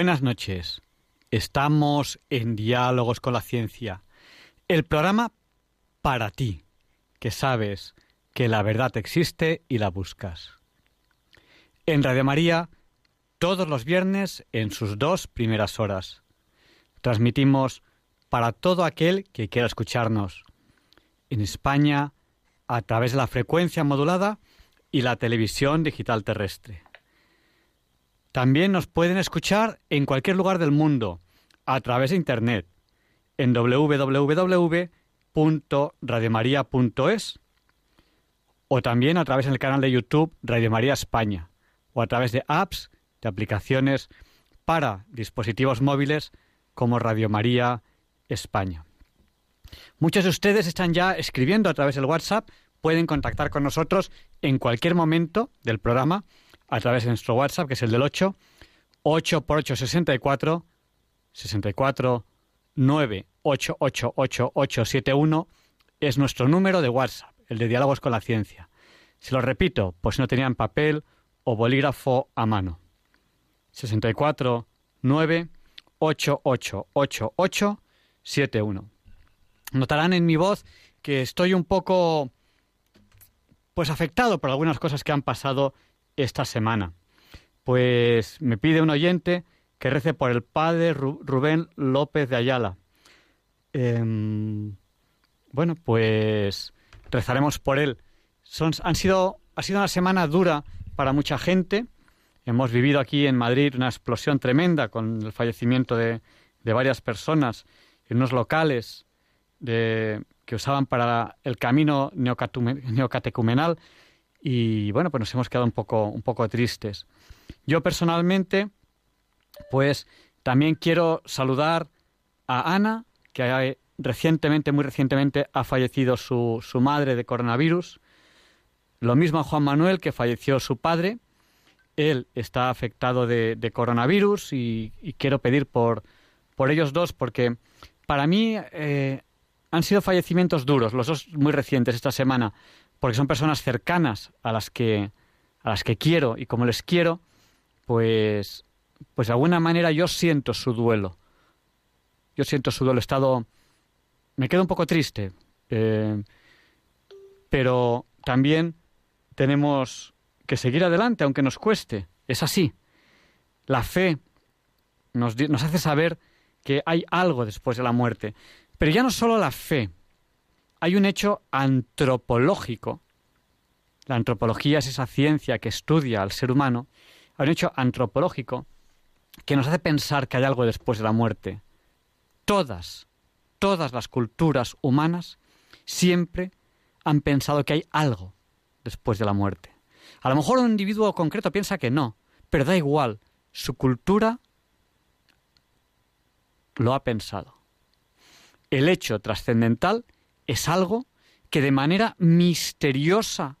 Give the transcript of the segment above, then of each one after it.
Buenas noches. Estamos en Diálogos con la Ciencia, el programa para ti, que sabes que la verdad existe y la buscas. En Radio María, todos los viernes en sus dos primeras horas. Transmitimos para todo aquel que quiera escucharnos. En España, a través de la frecuencia modulada y la televisión digital terrestre. También nos pueden escuchar en cualquier lugar del mundo a través de Internet en www.radiomaria.es o también a través del canal de YouTube Radio María España o a través de apps, de aplicaciones para dispositivos móviles como Radio María España. Muchos de ustedes están ya escribiendo a través del WhatsApp, pueden contactar con nosotros en cualquier momento del programa a través de nuestro WhatsApp, que es el del 8, 8 por 8, 64, 64, 9, 8, 8, 8, 8, 7, 1, es nuestro número de WhatsApp, el de Diálogos con la Ciencia. Si lo repito, pues no tenían papel o bolígrafo a mano. 64, 9, 8, 8, 8, 8, 7, 1. Notarán en mi voz que estoy un poco pues afectado por algunas cosas que han pasado esta semana. Pues me pide un oyente que rece por el padre Rubén López de Ayala. Em, bueno, pues rezaremos por él. Son, han sido, ha sido una semana dura para mucha gente. Hemos vivido aquí en Madrid una explosión tremenda con el fallecimiento de, de varias personas en unos locales que usaban para el camino neocatecumenal y bueno, pues nos hemos quedado un poco, un poco tristes. Yo personalmente, pues también quiero saludar a Ana, que recientemente, muy recientemente, ha fallecido su, su madre de coronavirus. Lo mismo a Juan Manuel, que falleció su padre. Él está afectado de, coronavirus y, quiero pedir por, por ellos dos, porque para mí eh, han sido fallecimientos duros, los dos muy recientes esta semana, porque son personas cercanas a las que a las que quiero y como les quiero, pues pues de alguna manera yo siento su duelo. Yo siento su duelo. Estado me quedo un poco triste, eh, pero también tenemos que seguir adelante aunque nos cueste. Es así. La fe nos hace saber que hay algo después de la muerte. Pero ya no solo la fe, hay un hecho antropológico. La antropología es esa ciencia que estudia al ser humano. Hay un hecho antropológico que nos hace pensar que hay algo después de la muerte. Todas, todas las culturas humanas siempre han pensado que hay algo después de la muerte. A lo mejor un individuo concreto piensa que no, pero da igual, su cultura lo ha pensado. El hecho trascendental es algo que de manera misteriosa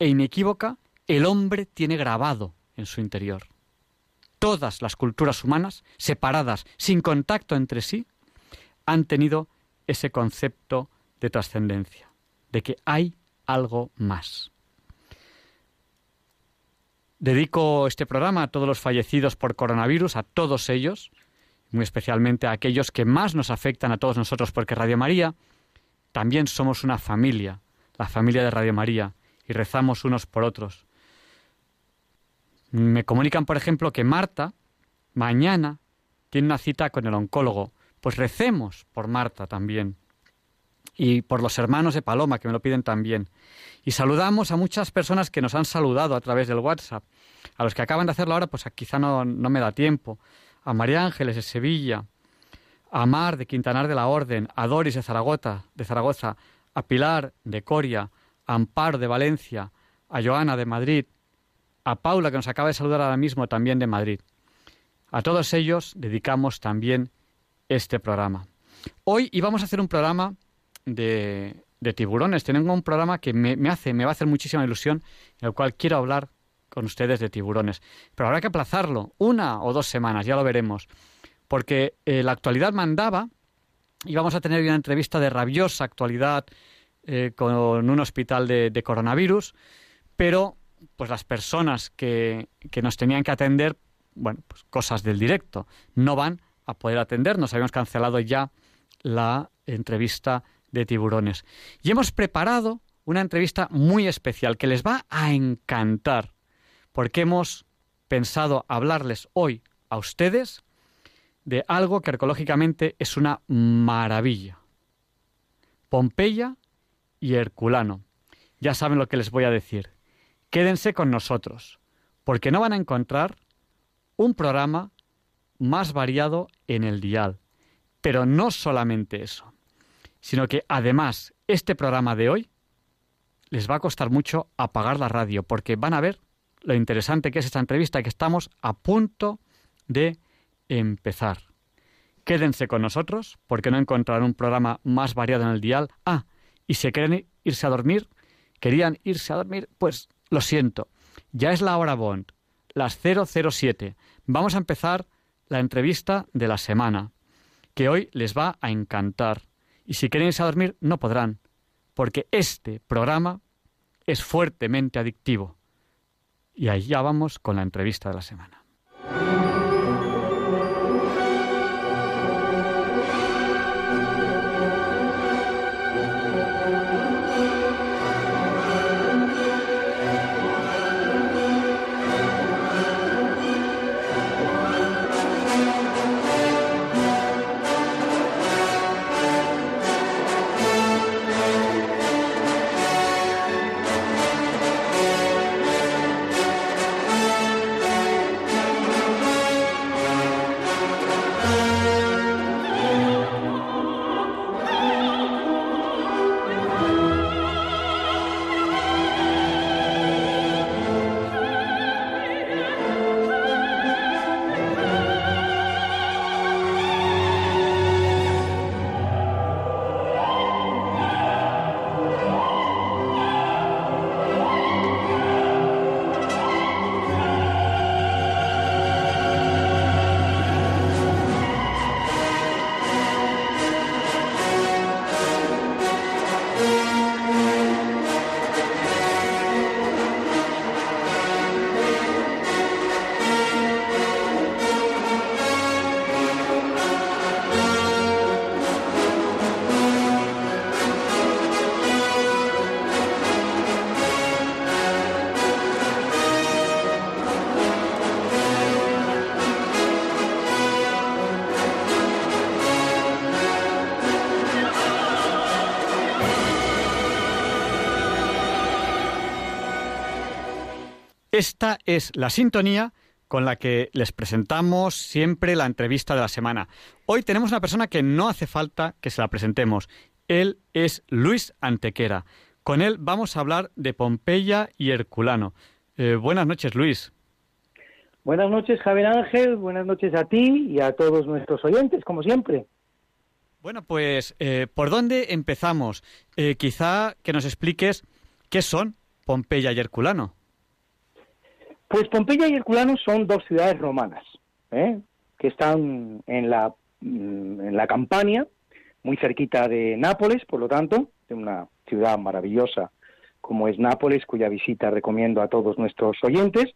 e inequívoca el hombre tiene grabado en su interior. Todas las culturas humanas, separadas, sin contacto entre sí, han tenido ese concepto de trascendencia, de que hay algo más. Dedico este programa a todos los fallecidos por coronavirus, a todos ellos, muy especialmente a aquellos que más nos afectan a todos nosotros, porque Radio María también somos una familia, la familia de Radio María, y rezamos unos por otros. Me comunican, por ejemplo, que Marta mañana tiene una cita con el oncólogo. Pues recemos por Marta también. Y por los hermanos de Paloma, que me lo piden también. Y saludamos a muchas personas que nos han saludado a través del WhatsApp. A los que acaban de hacerlo ahora, pues quizá no, no me da tiempo. A María Ángeles de Sevilla, a Mar de Quintanar de la Orden, a Doris de Zaragoza, de Zaragoza, a Pilar de Coria, a Amparo de Valencia, a Joana de Madrid, a Paula que nos acaba de saludar ahora mismo también de Madrid, A todos ellos dedicamos también este programa. Hoy íbamos a hacer un programa de, tiburones. Tengo un programa que me, hace, me va a hacer muchísima ilusión, en el cual quiero hablar con ustedes de tiburones. Pero habrá que aplazarlo una o dos semanas, ya lo veremos. Porque eh, la actualidad mandaba, y vamos a tener una entrevista de rabiosa actualidad eh, con un hospital de, coronavirus, pero pues las personas que, que nos tenían que atender, bueno, pues cosas del directo, no van a poder atendernos. Habíamos cancelado ya la entrevista de tiburones. Y hemos preparado una entrevista muy especial que les va a encantar, porque hemos pensado hablarles hoy a ustedes de algo que arqueológicamente es una maravilla. Pompeya y Herculano. Ya saben lo que les voy a decir. Quédense con nosotros, porque no van a encontrar un programa más variado en el dial. Pero no solamente eso, sino que además este programa de hoy les va a costar mucho apagar la radio, porque van a ver lo interesante que es esta entrevista que estamos a punto de empezar. Quédense con nosotros, porque no encontrarán un programa más variado en el dial. Ah, y si quieren irse a dormir, querían irse a dormir, pues lo siento, ya es la hora Bond, las 007. Vamos a empezar la entrevista de la semana, que hoy les va a encantar. Y si quieren irse a dormir, no podrán, porque este programa es fuertemente adictivo. Y allá vamos con la entrevista de la semana. Esta es la sintonía con la que les presentamos siempre la entrevista de la semana. Hoy tenemos una persona que no hace falta que se la presentemos. Él es Luis Antequera. Con él vamos a hablar de Pompeya y Herculano. Eh, buenas noches, Luis. Buenas noches, Javier Ángel. Buenas noches a ti y a todos nuestros oyentes, como siempre. Bueno, pues, eh, ¿por dónde empezamos? Eh, quizá que nos expliques qué son Pompeya y Herculano. Pues Pompeya y Herculano son dos ciudades romanas ¿eh? que están en la, mm, en la Campania, muy cerquita de Nápoles, por lo tanto, de una ciudad maravillosa como es Nápoles, cuya visita recomiendo a todos nuestros oyentes,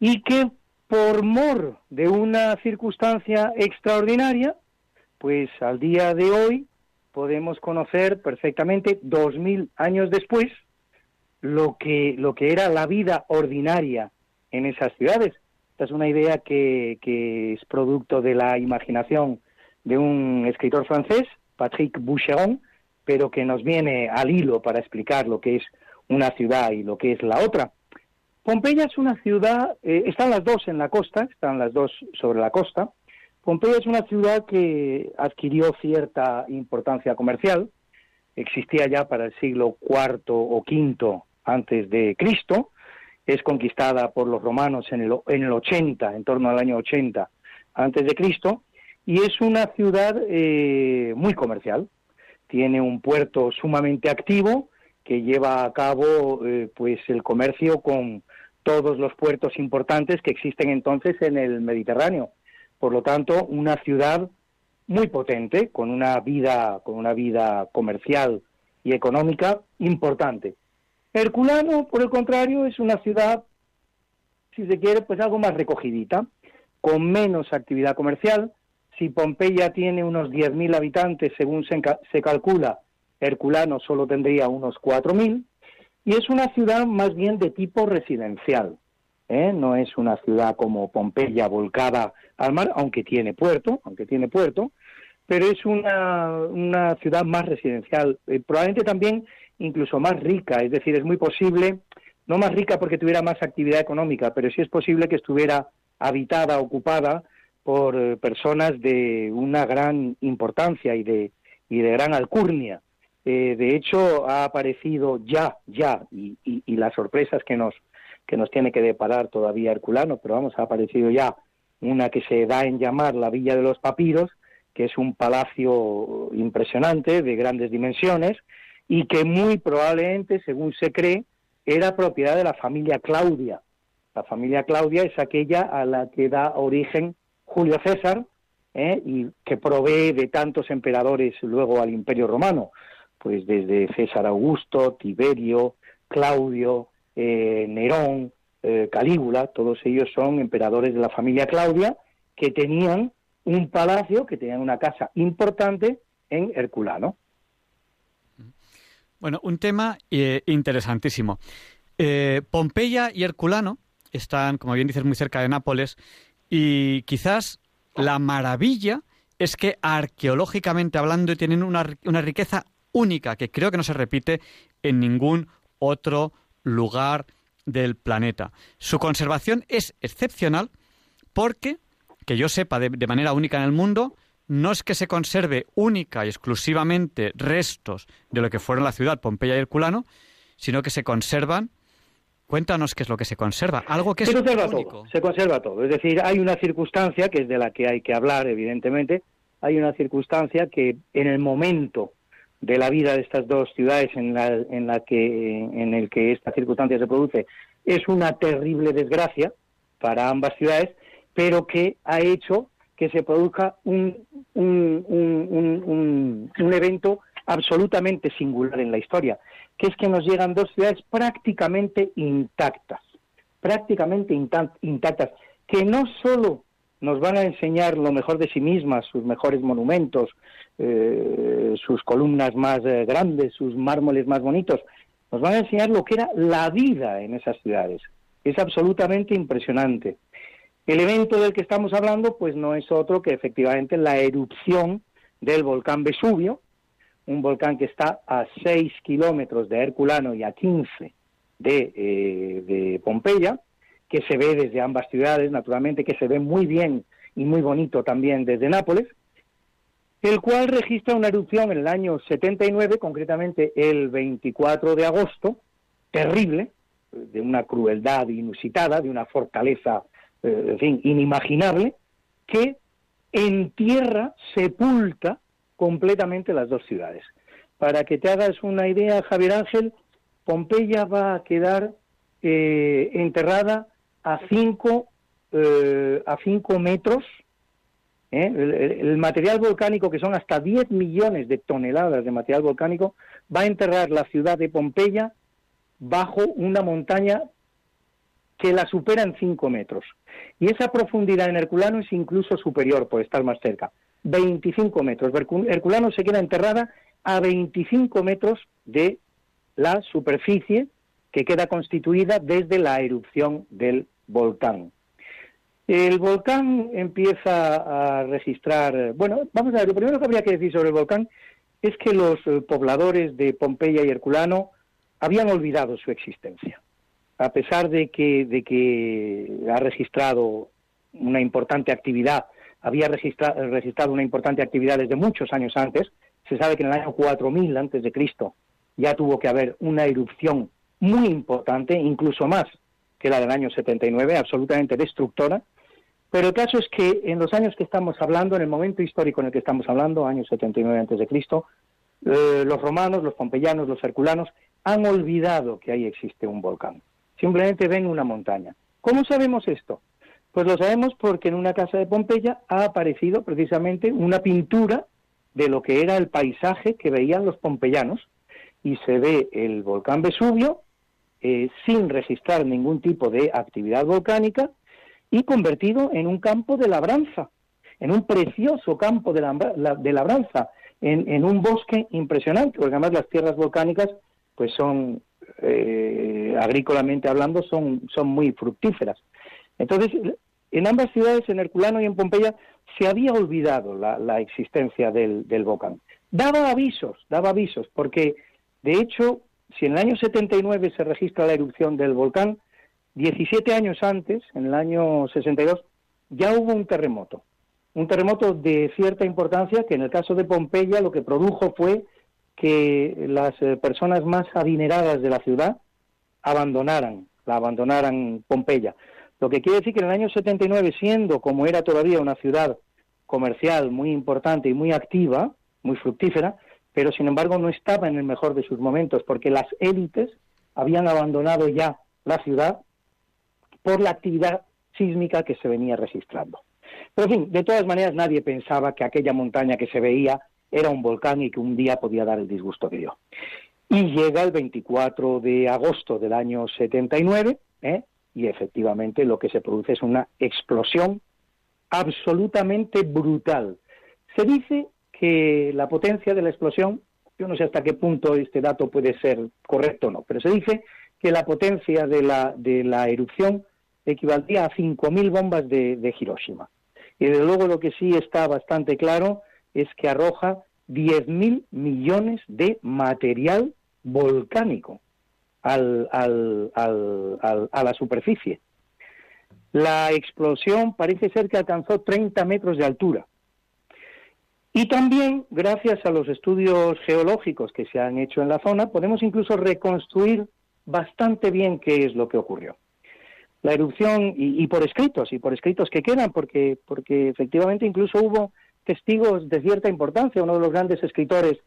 y que por mor de una circunstancia extraordinaria, pues al día de hoy podemos conocer perfectamente, dos mil años después, lo que, lo que era la vida ordinaria en esas ciudades. Esta es una idea que, que es producto de la imaginación de un escritor francés, Patrick Boucheron, pero que nos viene al hilo para explicar lo que es una ciudad y lo que es la otra. Pompeya es una ciudad, eh, están las dos en la costa, están las dos sobre la costa. Pompeya es una ciudad que adquirió cierta importancia comercial, existía ya para el siglo IV o V antes de Cristo, es conquistada por los romanos en el, en el 80, en torno al año 80, antes de Cristo y es una ciudad eh, muy comercial. Tiene un puerto sumamente activo que lleva a cabo eh, pues el comercio con todos los puertos importantes que existen entonces en el Mediterráneo. Por lo tanto, una ciudad muy potente con una vida con una vida comercial y económica importante. Herculano, por el contrario, es una ciudad, si se quiere, pues algo más recogidita, con menos actividad comercial. Si Pompeya tiene unos 10.000 habitantes, según se, se calcula, Herculano solo tendría unos 4.000, y es una ciudad más bien de tipo residencial. ¿eh? No es una ciudad como Pompeya volcada al mar, aunque tiene puerto, aunque tiene puerto, pero es una, ciudad más residencial, eh, probablemente también incluso más rica, es decir, es muy posible, no más rica porque tuviera más actividad económica, pero sí es posible que estuviera habitada, ocupada por eh, personas de una gran importancia y de, y de gran alcurnia. Eh, de hecho, ha aparecido ya, ya, y, y, las sorpresas que nos, que nos tiene que deparar todavía Herculano, pero vamos, ha aparecido ya una que se da en llamar la Villa de los Papiros, que es un palacio impresionante, de grandes dimensiones, y que muy probablemente, según se cree, era propiedad de la familia Claudia. La familia Claudia es aquella a la que da origen Julio César ¿eh? y que provee de tantos emperadores luego al Imperio Romano, pues desde César Augusto, Tiberio, Claudio, eh, Nerón, eh, Calígula, todos ellos son emperadores de la familia Claudia que tenían un palacio, que tenían una casa importante en Herculano. Bueno, un tema eh, interesantísimo. Eh, Pompeya y Herculano están, como bien dices, muy cerca de Nápoles y quizás la maravilla es que arqueológicamente hablando tienen una, una riqueza única que creo que no se repite en ningún otro lugar del planeta. Su conservación es excepcional porque que yo sepa de, manera única en el mundo, no es que se conserve única y exclusivamente restos de lo que fueron la ciudad Pompeya y Herculano, sino que se conservan. Cuéntanos qué es lo que se conserva. Algo que se conserva todo. Se conserva todo. Es decir, hay una circunstancia que es de la que hay que hablar, evidentemente. Hay una circunstancia que en el momento de la vida de estas dos ciudades en la, en la que en el que esta circunstancia se produce es una terrible desgracia para ambas ciudades pero que ha hecho que se produzca un, un, un, un, evento absolutamente singular en la historia, que es que nos llegan dos ciudades prácticamente intactas, prácticamente intactas, que no solo nos van a enseñar lo mejor de sí mismas, sus mejores monumentos, eh, sus columnas más eh, grandes, sus mármoles más bonitos, nos van a enseñar lo que era la vida en esas ciudades. Es absolutamente impresionante. El evento del que estamos hablando, pues no es otro que efectivamente la erupción del volcán Vesubio, un volcán que está a 6 kilómetros de Herculano y a 15 de, eh, de Pompeya, que se ve desde ambas ciudades, naturalmente, que se ve muy bien y muy bonito también desde Nápoles, el cual registra una erupción en el año 79, concretamente el 24 de agosto, terrible, de una crueldad inusitada, de una fortaleza eh, en fin, inimaginable, que entierra, sepulta completamente las dos ciudades. Para que te hagas una idea, Javier Ángel, Pompeya va a quedar eh, enterrada a cinco, eh, a cinco metros. El, material volcánico, que son hasta 10 millones de toneladas de material volcánico, va a enterrar la ciudad de Pompeya bajo una montaña que la supera en 5 metros. Y esa profundidad en Herculano es incluso superior por estar más cerca. 25 metros. Herculano se queda enterrada a 25 metros de la superficie que queda constituida desde la erupción del volcán. El volcán empieza a registrar, bueno, vamos a ver, lo primero que habría que decir sobre el volcán es que los eh, pobladores de Pompeya y Herculano habían olvidado su existencia a pesar de que, de que ha registrado una importante actividad, había registrado una importante actividad desde muchos años antes, se sabe que en el año 4000 antes de Cristo ya tuvo que haber una erupción muy importante, incluso más que la del año 79, absolutamente destructora, Pero el caso es que en los años que estamos hablando, en el momento histórico en el que estamos hablando, años 79 antes de Cristo, eh, los romanos, los pompeyanos, los herculanos han olvidado que ahí existe un volcán. Simplemente ven una montaña. ¿Cómo sabemos esto? Pues lo sabemos porque en una casa de Pompeya ha aparecido precisamente una pintura de lo que era el paisaje que veían los pompeyanos y se ve el volcán Vesubio eh, sin registrar ningún tipo de actividad volcánica y convertido en un campo de labranza, en un precioso campo de, labranza, en, un bosque impresionante, porque además las tierras volcánicas pues son, eh, agrícolamente hablando, son, son muy fructíferas. Entonces, en ambas ciudades, en Herculano y en Pompeya, se había olvidado la, existencia del, del, volcán. Daba avisos, daba avisos, porque de hecho, si en el año 79 se registra la erupción del volcán, 17 años antes, en el año 62, ya hubo un terremoto. Un terremoto de cierta importancia que en el caso de Pompeya lo que produjo fue que las eh, personas más adineradas de la ciudad abandonaran, la abandonaran Pompeya. Lo que quiere decir que en el año 79, siendo como era todavía una ciudad comercial muy importante y muy activa, muy fructífera, pero sin embargo no estaba en el mejor de sus momentos porque las élites habían abandonado ya la ciudad por la actividad sísmica que se venía registrando. Pero en fin, de todas maneras nadie pensaba que aquella montaña que se veía era un volcán y que un día podía dar el disgusto que dio. Y llega el 24 de agosto del año 79, ¿eh? y efectivamente lo que se produce es una explosión absolutamente brutal. Se dice que la potencia de la explosión, yo no sé hasta qué punto este dato puede ser correcto o no, pero se dice que la potencia de la, de la erupción equivaldría a 5.000 bombas de, de Hiroshima. Y desde luego lo que sí está bastante claro es que arroja 10.000 millones de material volcánico al, al, al, a la superficie. La explosión parece ser que alcanzó 30 metros de altura. Y también, gracias a los estudios geológicos que se han hecho en la zona, podemos incluso reconstruir bastante bien qué es lo que ocurrió. La erupción, y, por escritos, y por escritos que quedan, porque, porque efectivamente incluso hubo testigos de cierta importancia. Uno de los grandes escritores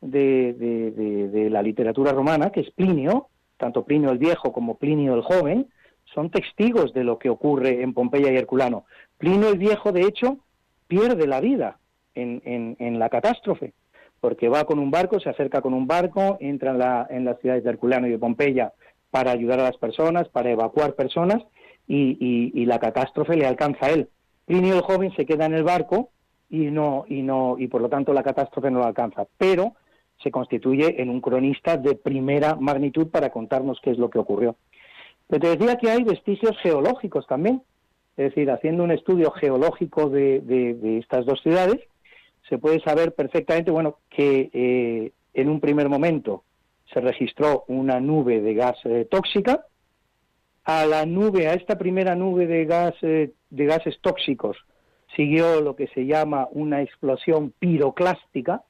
de, la literatura romana, que es Plinio, tanto Plinio el Viejo como Plinio el Joven, son testigos de lo que ocurre en Pompeya y Herculano. Plinio el Viejo, de hecho, pierde la vida en, en, la catástrofe, porque va con un barco, se acerca con un barco, entra en, la, en las ciudades de Herculano y de Pompeya para ayudar a las personas, para evacuar personas, y, y la catástrofe le alcanza a él. Plinio el Joven se queda en el barco y no y no y por lo tanto la catástrofe no lo alcanza, pero se constituye en un cronista de primera magnitud para contarnos qué es lo que ocurrió. Pero te decía que hay vestigios geológicos también, es decir, haciendo un estudio geológico de, de, estas dos ciudades, se puede saber perfectamente, bueno, que eh, en un primer momento se registró una nube de gas eh, tóxica, a la nube, a esta primera nube de gas eh, de gases tóxicos, siguió lo que se llama una explosión piroclástica,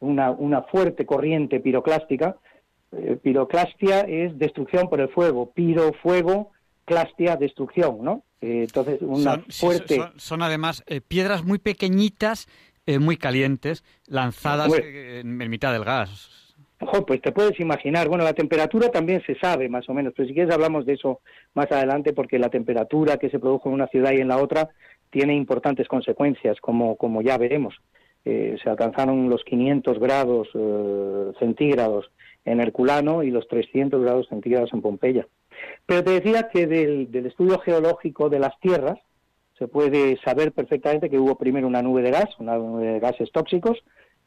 una, una fuerte corriente piroclástica. Eh, piroclastia es destrucción por el fuego, piro, fuego, clastia, destrucción, ¿no? Eh, entonces, una son, fuerte... son, además eh, piedras muy pequeñitas, muy calientes, lanzadas en, mitad del gas. pues te puedes imaginar, bueno, la temperatura también se sabe más o menos, pero si quieres hablamos de eso más adelante porque la temperatura que se produjo en una ciudad y en la otra tiene importantes consecuencias, como, como ya veremos. Eh, se alcanzaron los 500 grados eh, centígrados en Herculano y los 300 grados centígrados en Pompeya. Pero te decía que del, del, estudio geológico de las tierras se puede saber perfectamente que hubo primero una nube de gas, una nube de gases tóxicos,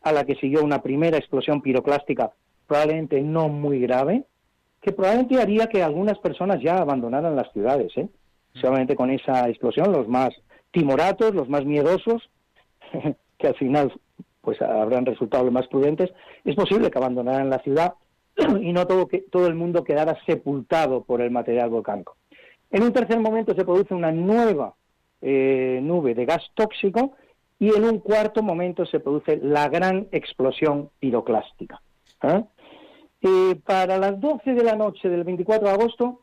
a la que siguió una primera explosión piroclástica probablemente no muy grave, que probablemente haría que algunas personas ya abandonaran las ciudades. ¿eh? Solamente con esa explosión, los más timoratos, los más miedosos, que al final pues habrán resultado los más prudentes, es posible que abandonaran la ciudad y no todo, que, todo el mundo quedara sepultado por el material volcánico. En un tercer momento se produce una nueva eh, nube de gas tóxico y en un cuarto momento se produce la gran explosión piroclástica. ¿eh? Eh, para las 12 de la noche del 24 de agosto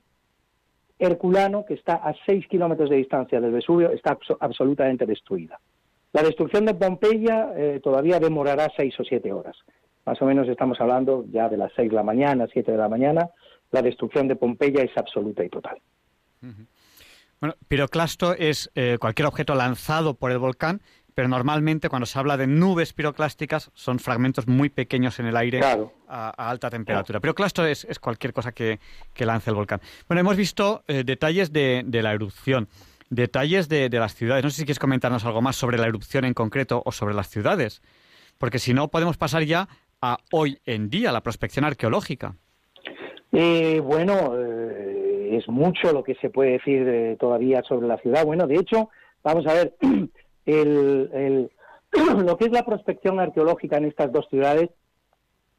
Herculano, que está a 6 kilómetros de distancia del Vesubio, está absolutamente destruida. La destrucción de Pompeya eh, todavía demorará 6 o 7 horas. Más o menos estamos hablando ya de las 6 de la mañana, 7 de la mañana. La destrucción de Pompeya es absoluta y total. Bueno, piroclasto es eh, cualquier objeto lanzado por el volcán pero normalmente cuando se habla de nubes piroclásticas son fragmentos muy pequeños en el aire a, alta temperatura. Pero clasto es, cualquier cosa que, lance el volcán. Bueno, hemos visto eh, detalles de, la erupción, detalles de, las ciudades. No sé si quieres comentarnos algo más sobre la erupción en concreto o sobre las ciudades, porque si no podemos pasar ya a hoy en día, la prospección arqueológica. Eh, bueno, eh, es mucho lo que se puede decir todavía sobre la ciudad. Bueno, de hecho, vamos a ver, el, lo que es la prospección arqueológica en estas dos ciudades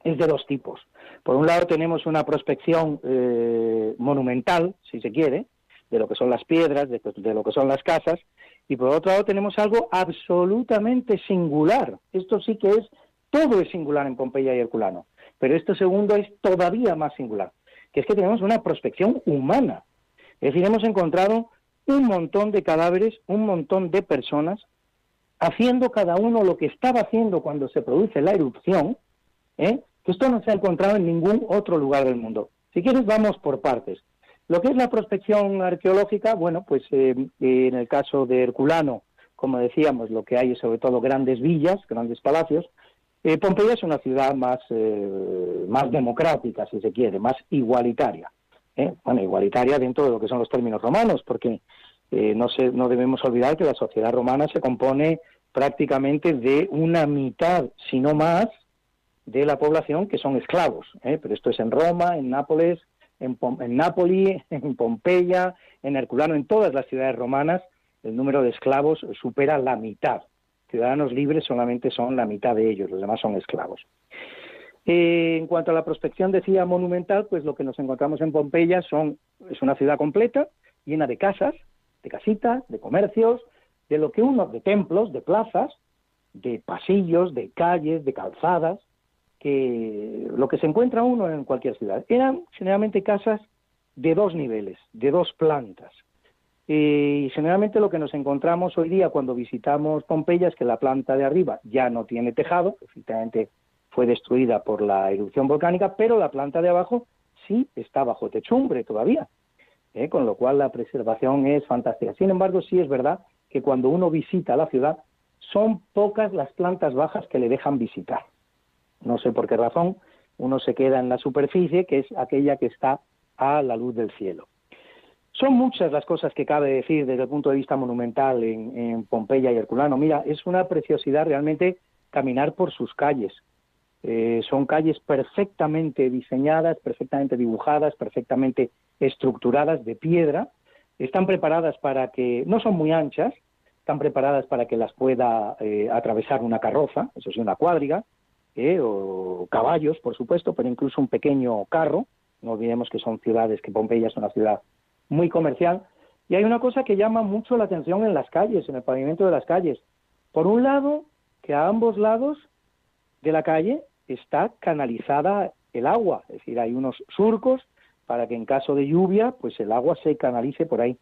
es de dos tipos. Por un lado tenemos una prospección eh, monumental, si se quiere, de lo que son las piedras, de, lo que son las casas, y por otro lado tenemos algo absolutamente singular. Esto sí que es, todo es singular en Pompeya y Herculano, pero esto segundo es todavía más singular, que es que tenemos una prospección humana. Es decir, hemos encontrado un montón de cadáveres, un montón de personas haciendo cada uno lo que estaba haciendo cuando se produce la erupción, ¿eh? que esto no se ha encontrado en ningún otro lugar del mundo. Si quieres, vamos por partes. Lo que es la prospección arqueológica, bueno, pues eh, en el caso de Herculano, como decíamos, lo que hay es sobre todo grandes villas, grandes palacios. Eh, Pompeya es una ciudad más, más democrática, si se quiere, más igualitaria. Bueno, igualitaria dentro de lo que son los términos romanos, porque eh, no, se, no debemos olvidar que la sociedad romana se compone prácticamente de una mitad, si no más, de la población que son esclavos. ¿eh? Pero esto es en Roma, en Nápoles, en, en Nápoli, en Pompeya, en Herculano, en todas las ciudades romanas, el número de esclavos supera la mitad. Ciudadanos libres solamente son la mitad de ellos, los demás son esclavos. Eh, en cuanto a la prospección, decía monumental, pues lo que nos encontramos en Pompeya son, es una ciudad completa, llena de casas, de casitas, de comercios, de lo que uno, de templos, de plazas, de pasillos, de calles, de calzadas, que lo que se encuentra uno en cualquier ciudad. Eran generalmente casas de dos niveles, de dos plantas. Y generalmente lo que nos encontramos hoy día cuando visitamos Pompeya es que la planta de arriba ya no tiene tejado, efectivamente fue destruida por la erupción volcánica, pero la planta de abajo sí está bajo techumbre todavía. ¿Eh? con lo cual la preservación es fantástica. Sin embargo, sí es verdad que cuando uno visita la ciudad, son pocas las plantas bajas que le dejan visitar. No sé por qué razón, uno se queda en la superficie, que es aquella que está a la luz del cielo. Son muchas las cosas que cabe decir desde el punto de vista monumental en, Pompeya y Herculano. Mira, es una preciosidad realmente caminar por sus calles. Eh, son calles perfectamente diseñadas, perfectamente dibujadas, perfectamente estructuradas de piedra, están preparadas para que, no son muy anchas, están preparadas para que las pueda eh, atravesar una carroza, eso sí, una cuadriga, eh, o caballos, por supuesto, pero incluso un pequeño carro. No olvidemos que son ciudades, que Pompeya es una ciudad muy comercial. Y hay una cosa que llama mucho la atención en las calles, en el pavimento de las calles. Por un lado, que a ambos lados de la calle está canalizada el agua, es decir, hay unos surcos para que en caso de lluvia, pues el agua se canalice por ahí.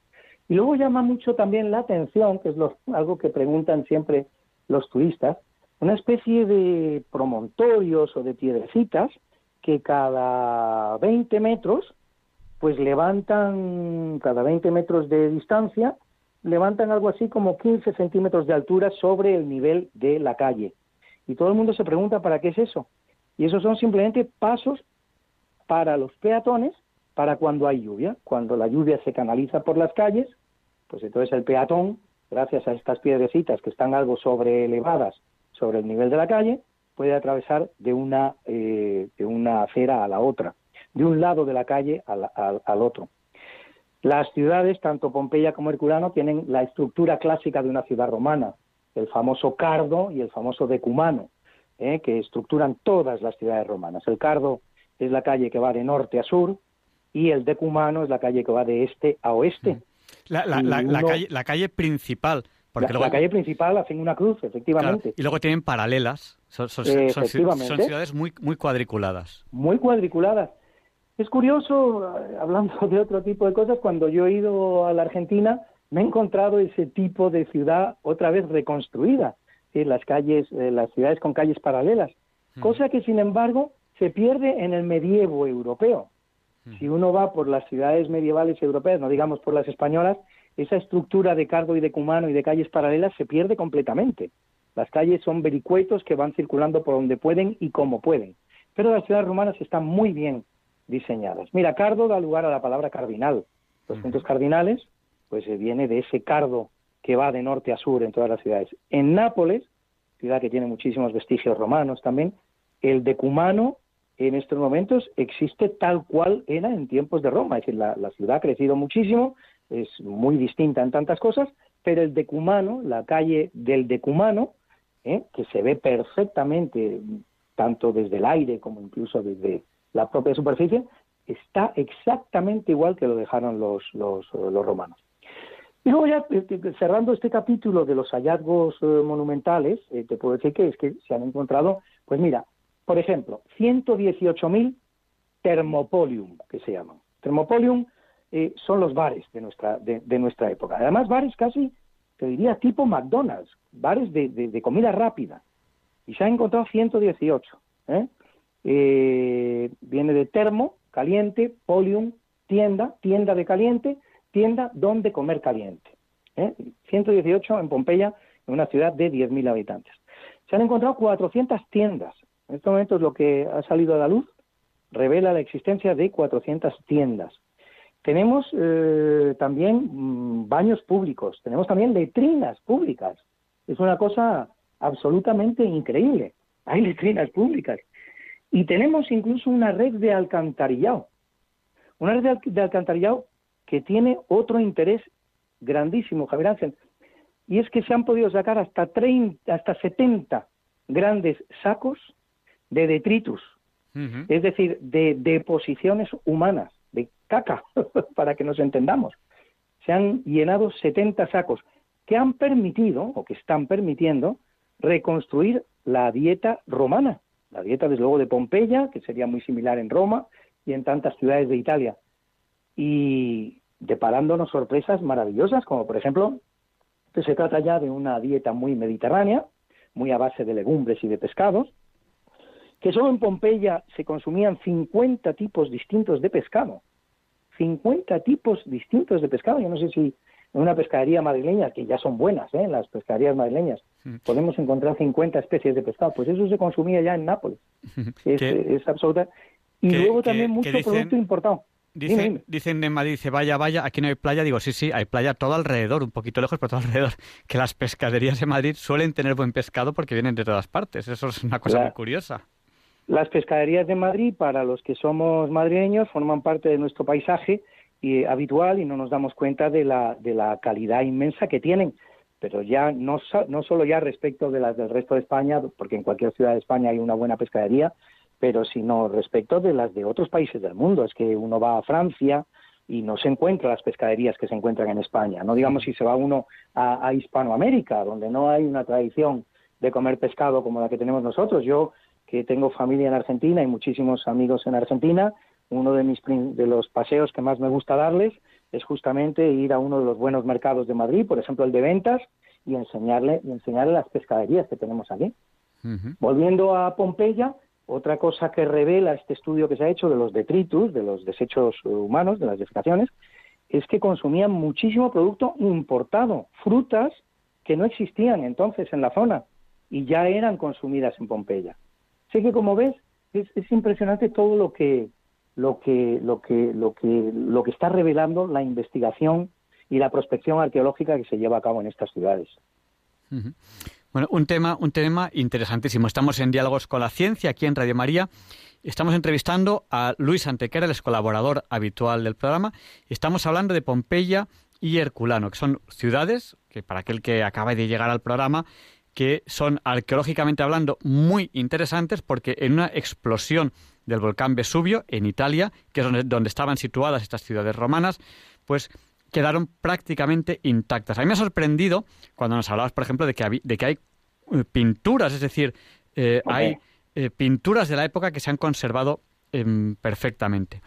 Y luego llama mucho también la atención, que es algo que preguntan siempre los turistas, una especie de promontorios o de piedrecitas que cada 20 metros, pues levantan, cada 20 metros de distancia, levantan algo así como 15 centímetros de altura sobre el nivel de la calle. Y todo el mundo se pregunta para qué es eso. Y esos son simplemente pasos para los peatones para cuando hay lluvia. Cuando la lluvia se canaliza por las calles, pues entonces el peatón, gracias a estas piedrecitas que están algo sobre elevadas sobre el nivel de la calle, puede atravesar de una, eh, de una acera a la otra, de un lado de la calle al, al, otro. Las ciudades, tanto Pompeya como Herculano, tienen la estructura clásica de una ciudad romana, el famoso cardo y el famoso decumano, eh, que estructuran todas las ciudades romanas. El cardo es la calle que va de norte a sur, y el decumano es la calle que va de este a oeste. La, calle, la calle principal. Porque la, calle principal hacen una cruz, efectivamente. y luego tienen paralelas. Son, ciudades muy, muy cuadriculadas. Muy cuadriculadas. Es curioso, hablando de otro tipo de cosas, cuando yo he ido a la Argentina, me he encontrado ese tipo de ciudad otra vez reconstruida, las calles, eh, las ciudades con calles paralelas, cosa que sin embargo se pierde en el medievo europeo. Si uno va por las ciudades medievales europeas, no digamos por las españolas, esa estructura de cargo y de cumano y de calles paralelas se pierde completamente. Las calles son vericuetos que van circulando por donde pueden y como pueden. Pero las ciudades romanas están muy bien diseñadas. Mira, cardo da lugar a la palabra cardinal. Los puntos cardinales, pues eh, viene de ese cardo que va de norte a sur en todas las ciudades. En Nápoles, ciudad que tiene muchísimos vestigios romanos también, el decumano en estos momentos existe tal cual era en tiempos de Roma. Es decir, la, ciudad ha crecido muchísimo, es muy distinta en tantas cosas, pero el decumano, la calle del decumano, ¿eh? que se ve perfectamente tanto desde el aire como incluso desde la propia superficie, está exactamente igual que lo dejaron los, los, romanos. Y luego ya eh, eh, cerrando este capítulo de los hallazgos monumentales, te puedo decir que es que se han encontrado, pues mira, por ejemplo, 118.000 termopolium, que se llaman. Termopolium eh, son los bares de nuestra, de, nuestra época. Además, bares casi, te diría, tipo McDonald's, bares de, comida rápida. Y se han encontrado 118. ¿eh? Eh, viene de termo, caliente, polium, tienda, tienda de caliente, tienda donde comer caliente. 118 en Pompeya, en una ciudad de 10.000 habitantes. Se han encontrado 400 tiendas en estos momentos lo que ha salido a la luz revela la existencia de 400 tiendas. Tenemos eh, también mm, baños públicos, tenemos también letrinas públicas. Es una cosa absolutamente increíble. Hay letrinas públicas. Y tenemos incluso una red de alcantarillado. Una red de alcantarillado que tiene otro interés grandísimo, Javier Ángel, y es que se han podido sacar hasta 30, hasta 70 grandes sacos de detritus, es decir, de deposiciones humanas, de caca, para que nos entendamos. Se han llenado 70 sacos que han permitido, o que están permitiendo, reconstruir la dieta romana, la dieta desde luego de Pompeya, que sería muy similar en Roma y en tantas ciudades de Italia, y deparándonos sorpresas maravillosas, como por ejemplo, que se trata ya de una dieta muy mediterránea, muy a base de legumbres y de pescados, que solo en Pompeya se consumían 50 tipos distintos de pescado. 50 tipos distintos de pescado. Yo no sé si en una pescadería madrileña, que ya son buenas, ¿eh? las pescaderías madrileñas, mm. podemos encontrar 50 especies de pescado. Pues eso se consumía ya en Nápoles. Es, es absoluta. Y luego también mucho producto importado. Dicen, dicen en Madrid, dice, vaya, vaya, aquí no hay playa. Digo, sí, sí, hay playa todo alrededor, un poquito lejos, pero todo alrededor. Que las pescaderías en Madrid suelen tener buen pescado porque vienen de todas partes. Eso es una cosa muy curiosa. Las pescaderías de Madrid, para los que somos madrileños, forman parte de nuestro paisaje y, habitual y no nos damos cuenta de la, de la calidad inmensa que tienen. Pero ya no, no solo ya respecto de las del resto de España, porque en cualquier ciudad de España hay una buena pescadería, pero sino respecto de las de otros países del mundo. Es que uno va a Francia y no se encuentra las pescaderías que se encuentran en España. No digamos si se va uno a Hispanoamérica, donde no hay una tradición de comer pescado como la que tenemos nosotros. Yo que tengo familia en Argentina y muchísimos amigos en Argentina, uno de mis de los paseos que más me gusta darles es justamente ir a uno de los buenos mercados de Madrid, por ejemplo el de ventas, y enseñarle y enseñarle las pescaderías que tenemos aquí. Volviendo a Pompeya, otra cosa que revela este estudio que se ha hecho de los detritus, de los desechos humanos, de las defecaciones, es que consumían muchísimo producto importado, frutas que no existían entonces en la zona y ya eran consumidas en Pompeya. Sé que como ves es, impresionante todo lo que lo que lo que lo que lo que está revelando la investigación y la prospección arqueológica que se lleva a cabo en estas ciudades. Bueno, un tema, un tema interesantísimo. Estamos en diálogos con la ciencia aquí en Radio María. Estamos entrevistando a Luis Antequera, el colaborador habitual del programa. Estamos hablando de Pompeya y Herculano, que son ciudades que para aquel que acaba de llegar al programa que son arqueológicamente hablando muy interesantes porque en una explosión del volcán Vesubio en Italia, que es donde, estaban situadas estas ciudades romanas, pues quedaron prácticamente intactas. A mí me ha sorprendido cuando nos hablabas, por ejemplo, de que, hay, de que hay eh, pinturas, es decir, eh, hay eh, pinturas de la época que se han conservado em, perfectamente.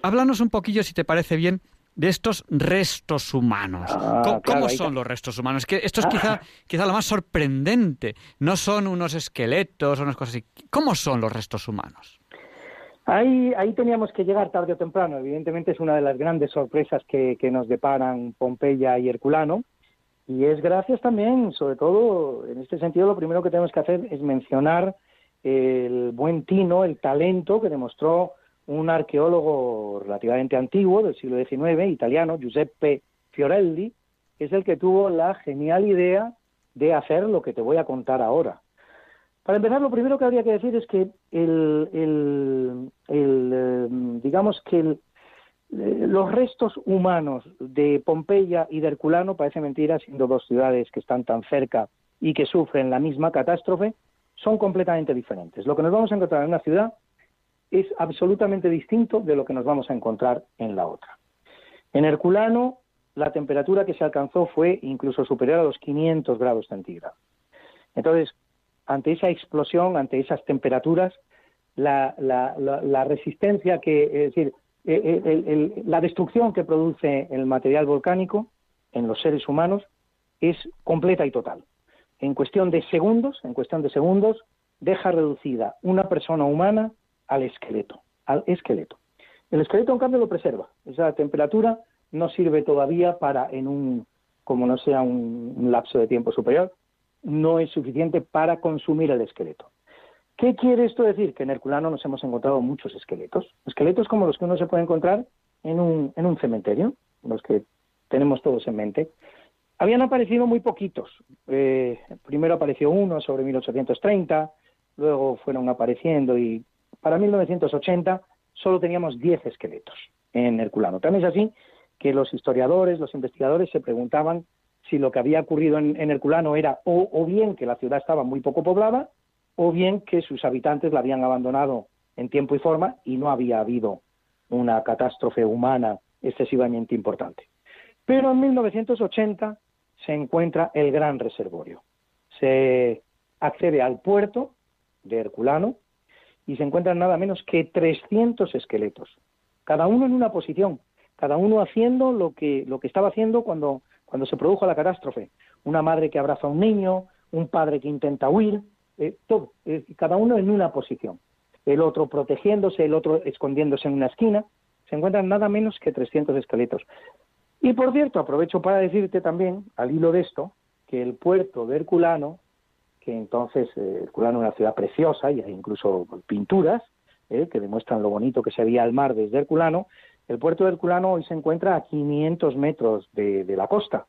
Háblanos un poquillo, si te parece bien, de estos restos humanos. Ah, ¿Cómo, son los restos humanos? Que esto es quizá, quizá lo más sorprendente. No son unos esqueletos o unas cosas así. ¿Cómo son los restos humanos? Ahí, ahí teníamos que llegar tarde o temprano. Evidentemente es una de las grandes sorpresas que, que nos deparan Pompeya y Herculano. Y es gracias también, sobre todo, en este sentido, lo primero que tenemos que hacer es mencionar el buen tino, el talento que demostró un arqueólogo relativamente antiguo del siglo XIX, italiano, Giuseppe Fiorelli, es el que tuvo la genial idea de hacer lo que te voy a contar ahora. Para empezar, lo primero que habría que decir es que el, el, eh, digamos que eh, los restos humanos de Pompeya y de Herculano, parece mentira, siendo dos ciudades que están tan cerca y que sufren la misma catástrofe, son completamente diferentes. Lo que nos vamos a encontrar en una ciudad es absolutamente distinto de lo que nos vamos a encontrar en la otra. En Herculano, la temperatura que se alcanzó fue incluso superior a los 500 grados centígrados. Entonces, ante esa explosión, ante esas temperaturas, la, resistencia que, es decir, eh, la destrucción que produce el material volcánico en los seres humanos es completa y total. En cuestión de segundos, en cuestión de segundos, deja reducida una persona humana al esqueleto, al esqueleto. El esqueleto, en cambio, lo preserva. Esa temperatura no sirve todavía para, en un, como no sea un, lapso de tiempo superior, no es suficiente para consumir el esqueleto. ¿Qué quiere esto decir? Que en Herculano nos hemos encontrado muchos esqueletos. Esqueletos como los que uno se puede encontrar en un, en un cementerio, los que tenemos todos en mente. Habían aparecido muy poquitos. Eh, primero apareció uno sobre 1830, luego fueron apareciendo y para 1980 solo teníamos 10 esqueletos en Herculano. También es así que los historiadores, los investigadores se preguntaban si lo que había ocurrido en, Herculano era o, bien que la ciudad estaba muy poco poblada o bien que sus habitantes la habían abandonado en tiempo y forma y no había habido una catástrofe humana excesivamente importante. Pero en 1980 se encuentra el gran reservorio. Se accede al puerto de Herculano, y se encuentran nada menos que 300 esqueletos, cada uno en una posición, cada uno haciendo lo que, lo que estaba haciendo cuando, cuando se produjo la catástrofe. Una madre que abraza a un niño, un padre que intenta huir, eh, todo, cada uno en una posición. El otro protegiéndose, el otro escondiéndose en una esquina. Se encuentran nada menos que 300 esqueletos. Y por cierto, aprovecho para decirte también, al hilo de esto, que el puerto de Herculano que entonces eh, Herculano era una ciudad preciosa y hay incluso pinturas eh, que demuestran lo bonito que se veía el mar desde Herculano. El puerto de Herculano hoy se encuentra a 500 metros de, la costa.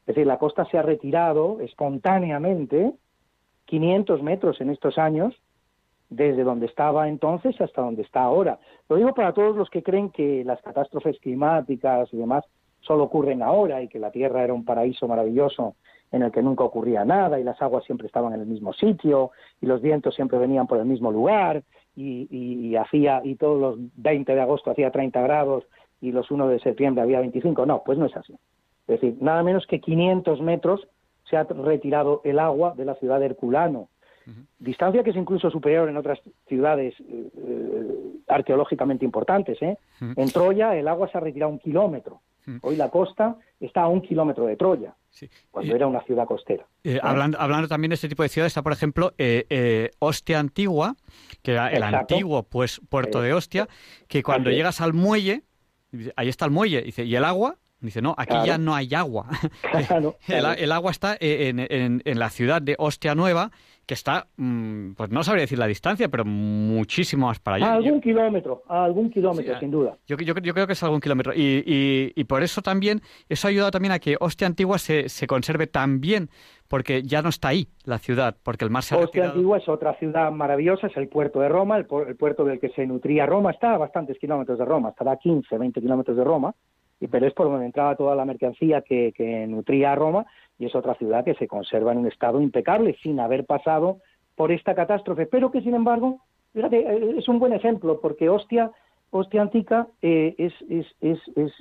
Es decir, la costa se ha retirado espontáneamente 500 metros en estos años desde donde estaba entonces hasta donde está ahora. Lo digo para todos los que creen que las catástrofes climáticas y demás solo ocurren ahora y que la Tierra era un paraíso maravilloso en el que nunca ocurría nada y las aguas siempre estaban en el mismo sitio y los vientos siempre venían por el mismo lugar y, hacía y todos los 20 de agosto hacía 30 grados y los 1 de septiembre había 25. No, pues no es así. Es decir, nada menos que 500 metros se ha retirado el agua de la ciudad de Herculano. Distancia que es incluso superior en otras ciudades eh, eh, arqueológicamente importantes. ¿eh? En Troya el agua se ha retirado un kilómetro. Hoy la costa está a un kilómetro de Troya, cuando era una ciudad costera. Eh, hablando, hablando, también de este tipo de ciudades, está, por ejemplo, eh, eh, Ostia Antigua, que era el antiguo pues, puerto de Ostia, que cuando llegas al muelle, ahí está el muelle, dice, ¿y el agua? Dice, no, aquí ya no hay agua. el, agua está en, en, la ciudad de Ostia Nueva, que está, mm, pues no sabría decir la distancia, pero muchísimo más para allá. A algún kilómetro, a algún kilómetro, sin duda. Yo, yo, creo que es algún kilómetro. Y, y, por eso también, eso ha ayudado también a que Ostia Antigua se, se conserve tan bien, porque ya no está ahí la ciudad, porque el mar se ha Ostia Antigua es otra ciudad maravillosa, es el puerto de Roma, el, puerto del que se nutría Roma, está a bastantes kilómetros de Roma, estará a 15, 20 kilómetros de Roma, y pero es por donde entraba toda la mercancía que, que nutría a Roma, y es otra ciudad que se conserva en un estado impecable sin haber pasado por esta catástrofe, pero que sin embargo, fíjate, eh, es un buen ejemplo porque Ostia, Ostia Antica eh, es, es, es, es,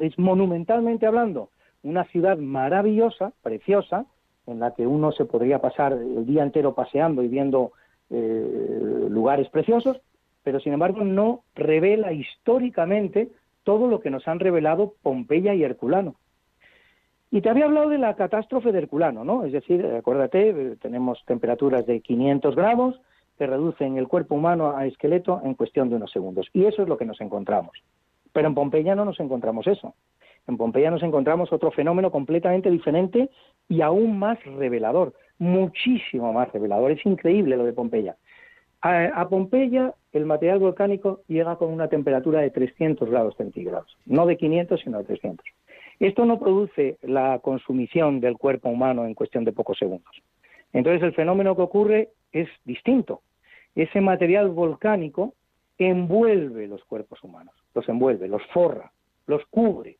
es monumentalmente hablando una ciudad maravillosa, preciosa, en la que uno se podría pasar el día entero paseando y viendo eh, lugares preciosos, pero sin embargo no revela históricamente todo lo que nos han revelado Pompeya y Herculano. Y te había hablado de la catástrofe de Herculano, ¿no? Es decir, acuérdate, tenemos temperaturas de 500 grados que reducen el cuerpo humano a esqueleto en cuestión de unos segundos. Y eso es lo que nos encontramos. Pero en Pompeya no nos encontramos eso. En Pompeya nos encontramos otro fenómeno completamente diferente y aún más revelador, muchísimo más revelador. Es increíble lo de Pompeya. A, Pompeya el material volcánico llega con una temperatura de 300 grados centígrados, no de 500 sino de 300. Esto no produce la consumición del cuerpo humano en cuestión de pocos segundos. Entonces el fenómeno que ocurre es distinto. Ese material volcánico envuelve los cuerpos humanos, los envuelve, los forra, los cubre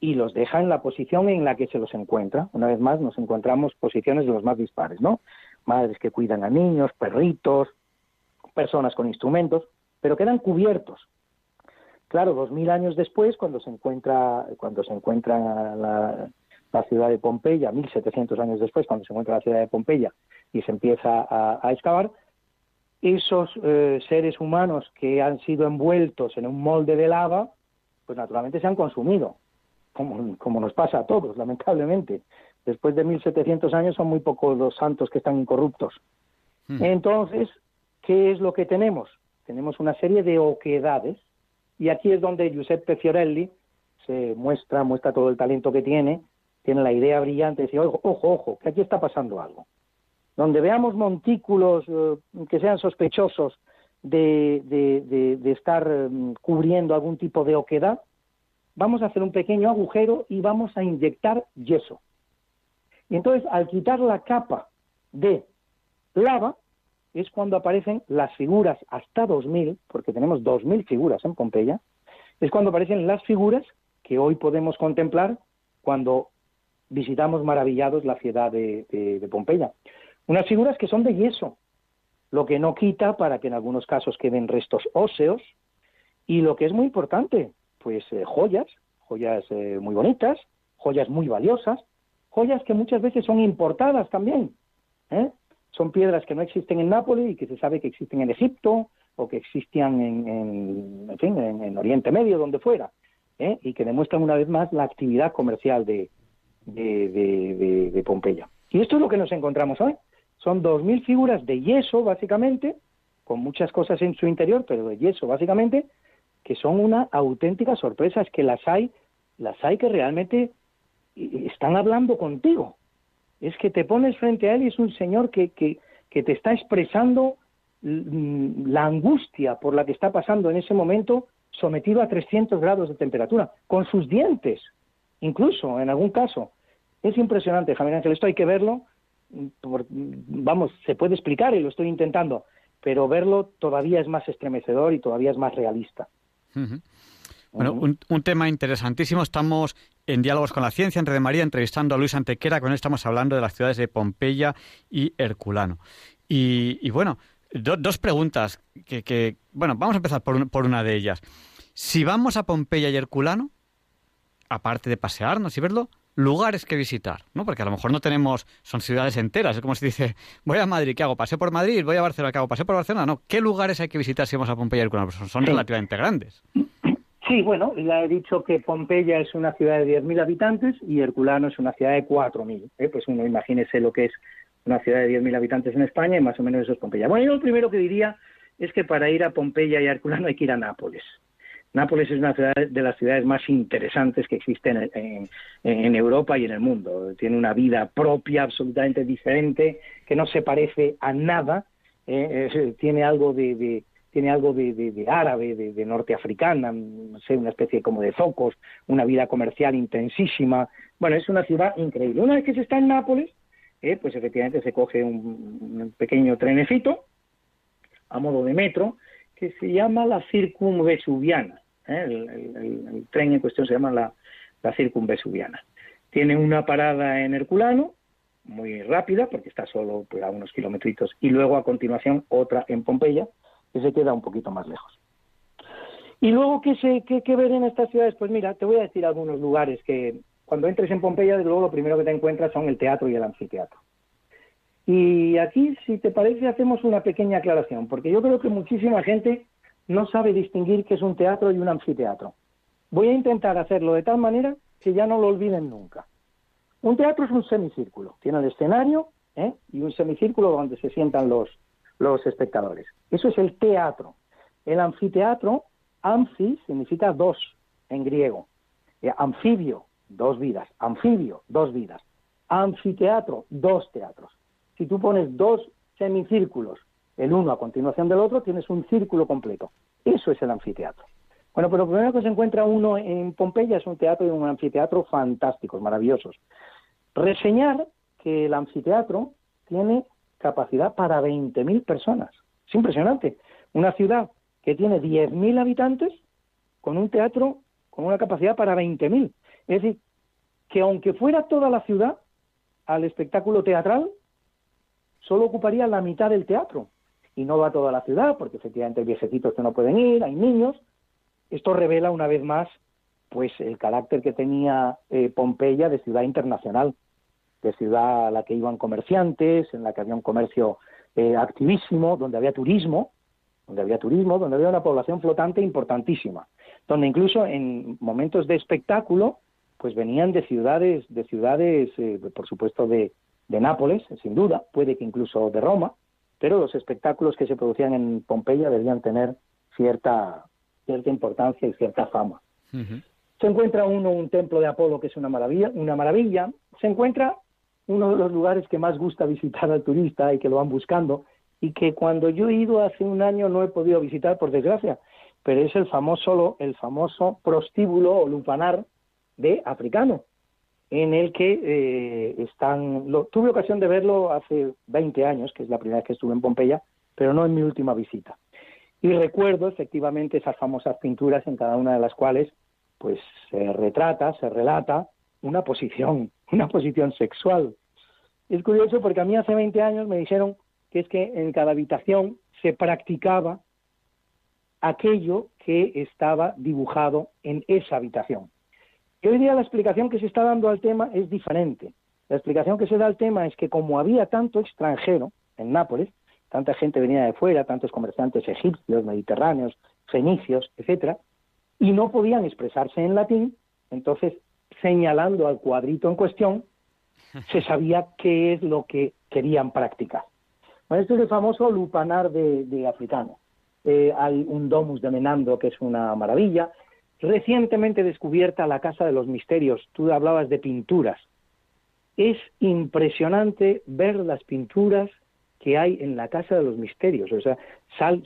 y los deja en la posición en la que se los encuentra. Una vez más nos encontramos posiciones de los más dispares, ¿no? Madres que cuidan a niños, perritos, personas con instrumentos, pero quedan cubiertos. Claro, dos mil años después, cuando se encuentra, cuando se encuentra la, ciudad de Pompeya, 1700 años después, cuando se encuentra la ciudad de Pompeya y se empieza a, excavar, esos eh, seres humanos que han sido envueltos en un molde de lava, pues naturalmente se han consumido como, nos pasa a todos, lamentablemente. Después de 1700 años son muy pocos los santos que están incorruptos. Hmm. Entonces, ¿qué es lo que tenemos? Tenemos una serie de oquedades, y aquí es donde Giuseppe Fiorelli se muestra, muestra todo el talento que tiene, tiene la idea brillante de decir, ojo, ojo, ojo, que aquí está pasando algo. Donde veamos montículos eh, que sean sospechosos de, de, estar mm, cubriendo algún tipo de oquedad, vamos a hacer un pequeño agujero y vamos a inyectar yeso. Y entonces, al quitar la capa de lava, es cuando aparecen las figuras hasta 2000, porque tenemos 2000 figuras en Pompeya, es cuando aparecen las figuras que hoy podemos contemplar cuando visitamos maravillados la ciudad de, Pompeya. Unas figuras que son de yeso, lo que no quita para que en algunos casos queden restos óseos, y lo que es muy importante, pues eh, joyas, joyas eh, muy bonitas, joyas muy valiosas, joyas que muchas veces son importadas también. ¿eh? Son piedras que no existen en Nápoles y que se sabe que existen en Egipto o que existían en, en, fin, en, Oriente Medio, donde fuera, y que demuestran una vez más la actividad comercial de, de, de, de Pompeya. Y esto es lo que nos encontramos hoy. Son dos mil figuras de yeso, básicamente, con muchas cosas en su interior, pero de yeso, básicamente, que son una auténtica sorpresa, es que las hay, las hay que realmente están hablando contigo. Es que te pones frente a él y es un señor que, que, que te está expresando mm, la angustia por la que está pasando en ese momento, sometido a 300 grados de temperatura, con sus dientes, incluso en algún caso. Es impresionante, Javier Ángel, esto hay que verlo, vamos, se puede explicar y lo estoy intentando, pero verlo todavía es más estremecedor y todavía es más realista. Bueno, un, tema interesantísimo. Estamos en Diálogos con la Ciencia, entre de María, entrevistando a Luis Antequera. Con él estamos hablando de las ciudades de Pompeya y Herculano. Y, bueno, dos preguntas que, Bueno, vamos a empezar por, por una de ellas. Si vamos a Pompeya y Herculano, aparte de pasearnos y verlo, lugares que visitar, ¿no? Porque a lo mejor no tenemos, son ciudades enteras, es como si dice, voy a Madrid, ¿qué hago? ¿Pasé por Madrid? ¿Voy a Barcelona? ¿Qué hago? ¿Pasé por Barcelona? No, ¿qué lugares hay que visitar si vamos a Pompeya y Herculano? Pues son, relativamente grandes. Sí, bueno, ya he dicho que Pompeya es una ciudad de 10.000 habitantes y Herculano es una ciudad de 4.000. ¿eh? Pues uno imagínese lo que es una ciudad de 10.000 habitantes en España y más o menos eso es Pompeya. Bueno, yo lo primero que diría es que para ir a Pompeya y a Herculano hay que ir a Nápoles. Nápoles es una ciudad de las ciudades más interesantes que existen en, Europa y en el mundo. Tiene una vida propia, absolutamente diferente, que no se parece a nada. Eh, tiene algo de, tiene algo de, árabe, de, norteafricana, no sé, una especie como de zocos, una vida comercial intensísima. Bueno, es una ciudad increíble. Una vez que se está en Nápoles, eh, pues efectivamente se coge un pequeño trenecito a modo de metro que se llama la circunvesuviana. ¿eh? El, tren en cuestión se llama la, la circunvesuviana. Tiene una parada en Herculano, muy rápida, porque está solo pues, a unos kilómetros, y luego a continuación otra en Pompeya, que se queda un poquito más lejos. Y luego, ¿qué, se, qué ver en estas ciudades? Pues mira, te voy a decir algunos lugares que cuando entres en Pompeya, desde luego lo primero que te encuentras son el teatro y el anfiteatro. Y aquí, si te parece, hacemos una pequeña aclaración, porque yo creo que muchísima gente no sabe distinguir qué es un teatro y un anfiteatro. Voy a intentar hacerlo de tal manera que ya no lo olviden nunca. Un teatro es un semicírculo, tiene el escenario ¿eh? y un semicírculo donde se sientan los, los espectadores. Eso es el teatro. El anfiteatro, anfi significa dos en griego. Eh, anfibio, dos vidas. Anfibio, dos vidas. Anfiteatro, dos teatros. Si tú pones dos semicírculos, el uno a continuación del otro, tienes un círculo completo. Eso es el anfiteatro. Bueno, pero lo primero que se encuentra uno en Pompeya es un teatro y un anfiteatro fantásticos, maravillosos. Reseñar que el anfiteatro tiene capacidad para 20.000 personas. Es impresionante. Una ciudad que tiene 10.000 habitantes con un teatro con una capacidad para 20.000. Es decir, que aunque fuera toda la ciudad al espectáculo teatral, solo ocuparía la mitad del teatro. Y no va toda la ciudad, porque efectivamente hay viejecitos que no pueden ir, hay niños. Esto revela una vez más pues el carácter que tenía eh, Pompeya de ciudad internacional, de ciudad a la que iban comerciantes, en la que había un comercio eh, activísimo, donde había turismo, donde había turismo, donde había una población flotante importantísima, donde incluso en momentos de espectáculo, pues venían de ciudades, de ciudades, eh, por supuesto, de, de Nápoles, sin duda, puede que incluso de Roma, pero los espectáculos que se producían en Pompeya debían tener cierta, cierta importancia y cierta fama. Se encuentra uno un templo de Apolo que es una maravilla, una maravilla. Se encuentra uno de los lugares que más gusta visitar al turista y que lo van buscando y que cuando yo he ido hace un año no he podido visitar por desgracia, pero es el famoso el famoso prostíbulo o lupanar de africano en el que eh, están... Lo, tuve ocasión de verlo hace 20 años, que es la primera vez que estuve en Pompeya, pero no en mi última visita. Y recuerdo efectivamente esas famosas pinturas en cada una de las cuales pues se retrata, se relata una posición, una posición sexual. Es curioso porque a mí hace 20 años me dijeron que es que en cada habitación se practicaba aquello que estaba dibujado en esa habitación. Y hoy día la explicación que se está dando al tema es diferente. La explicación que se da al tema es que como había tanto extranjero en Nápoles, tanta gente venía de fuera, tantos comerciantes egipcios, mediterráneos, fenicios, etcétera, y no podían expresarse en latín, entonces señalando al cuadrito en cuestión, se sabía qué es lo que querían practicar. Bueno, este es el famoso lupanar de, africano. Eh, hay un domus de Menando que es una maravilla, recientemente descubierta la Casa de los Misterios. Tú hablabas de pinturas. Es impresionante ver las pinturas que hay en la Casa de los Misterios. O sea,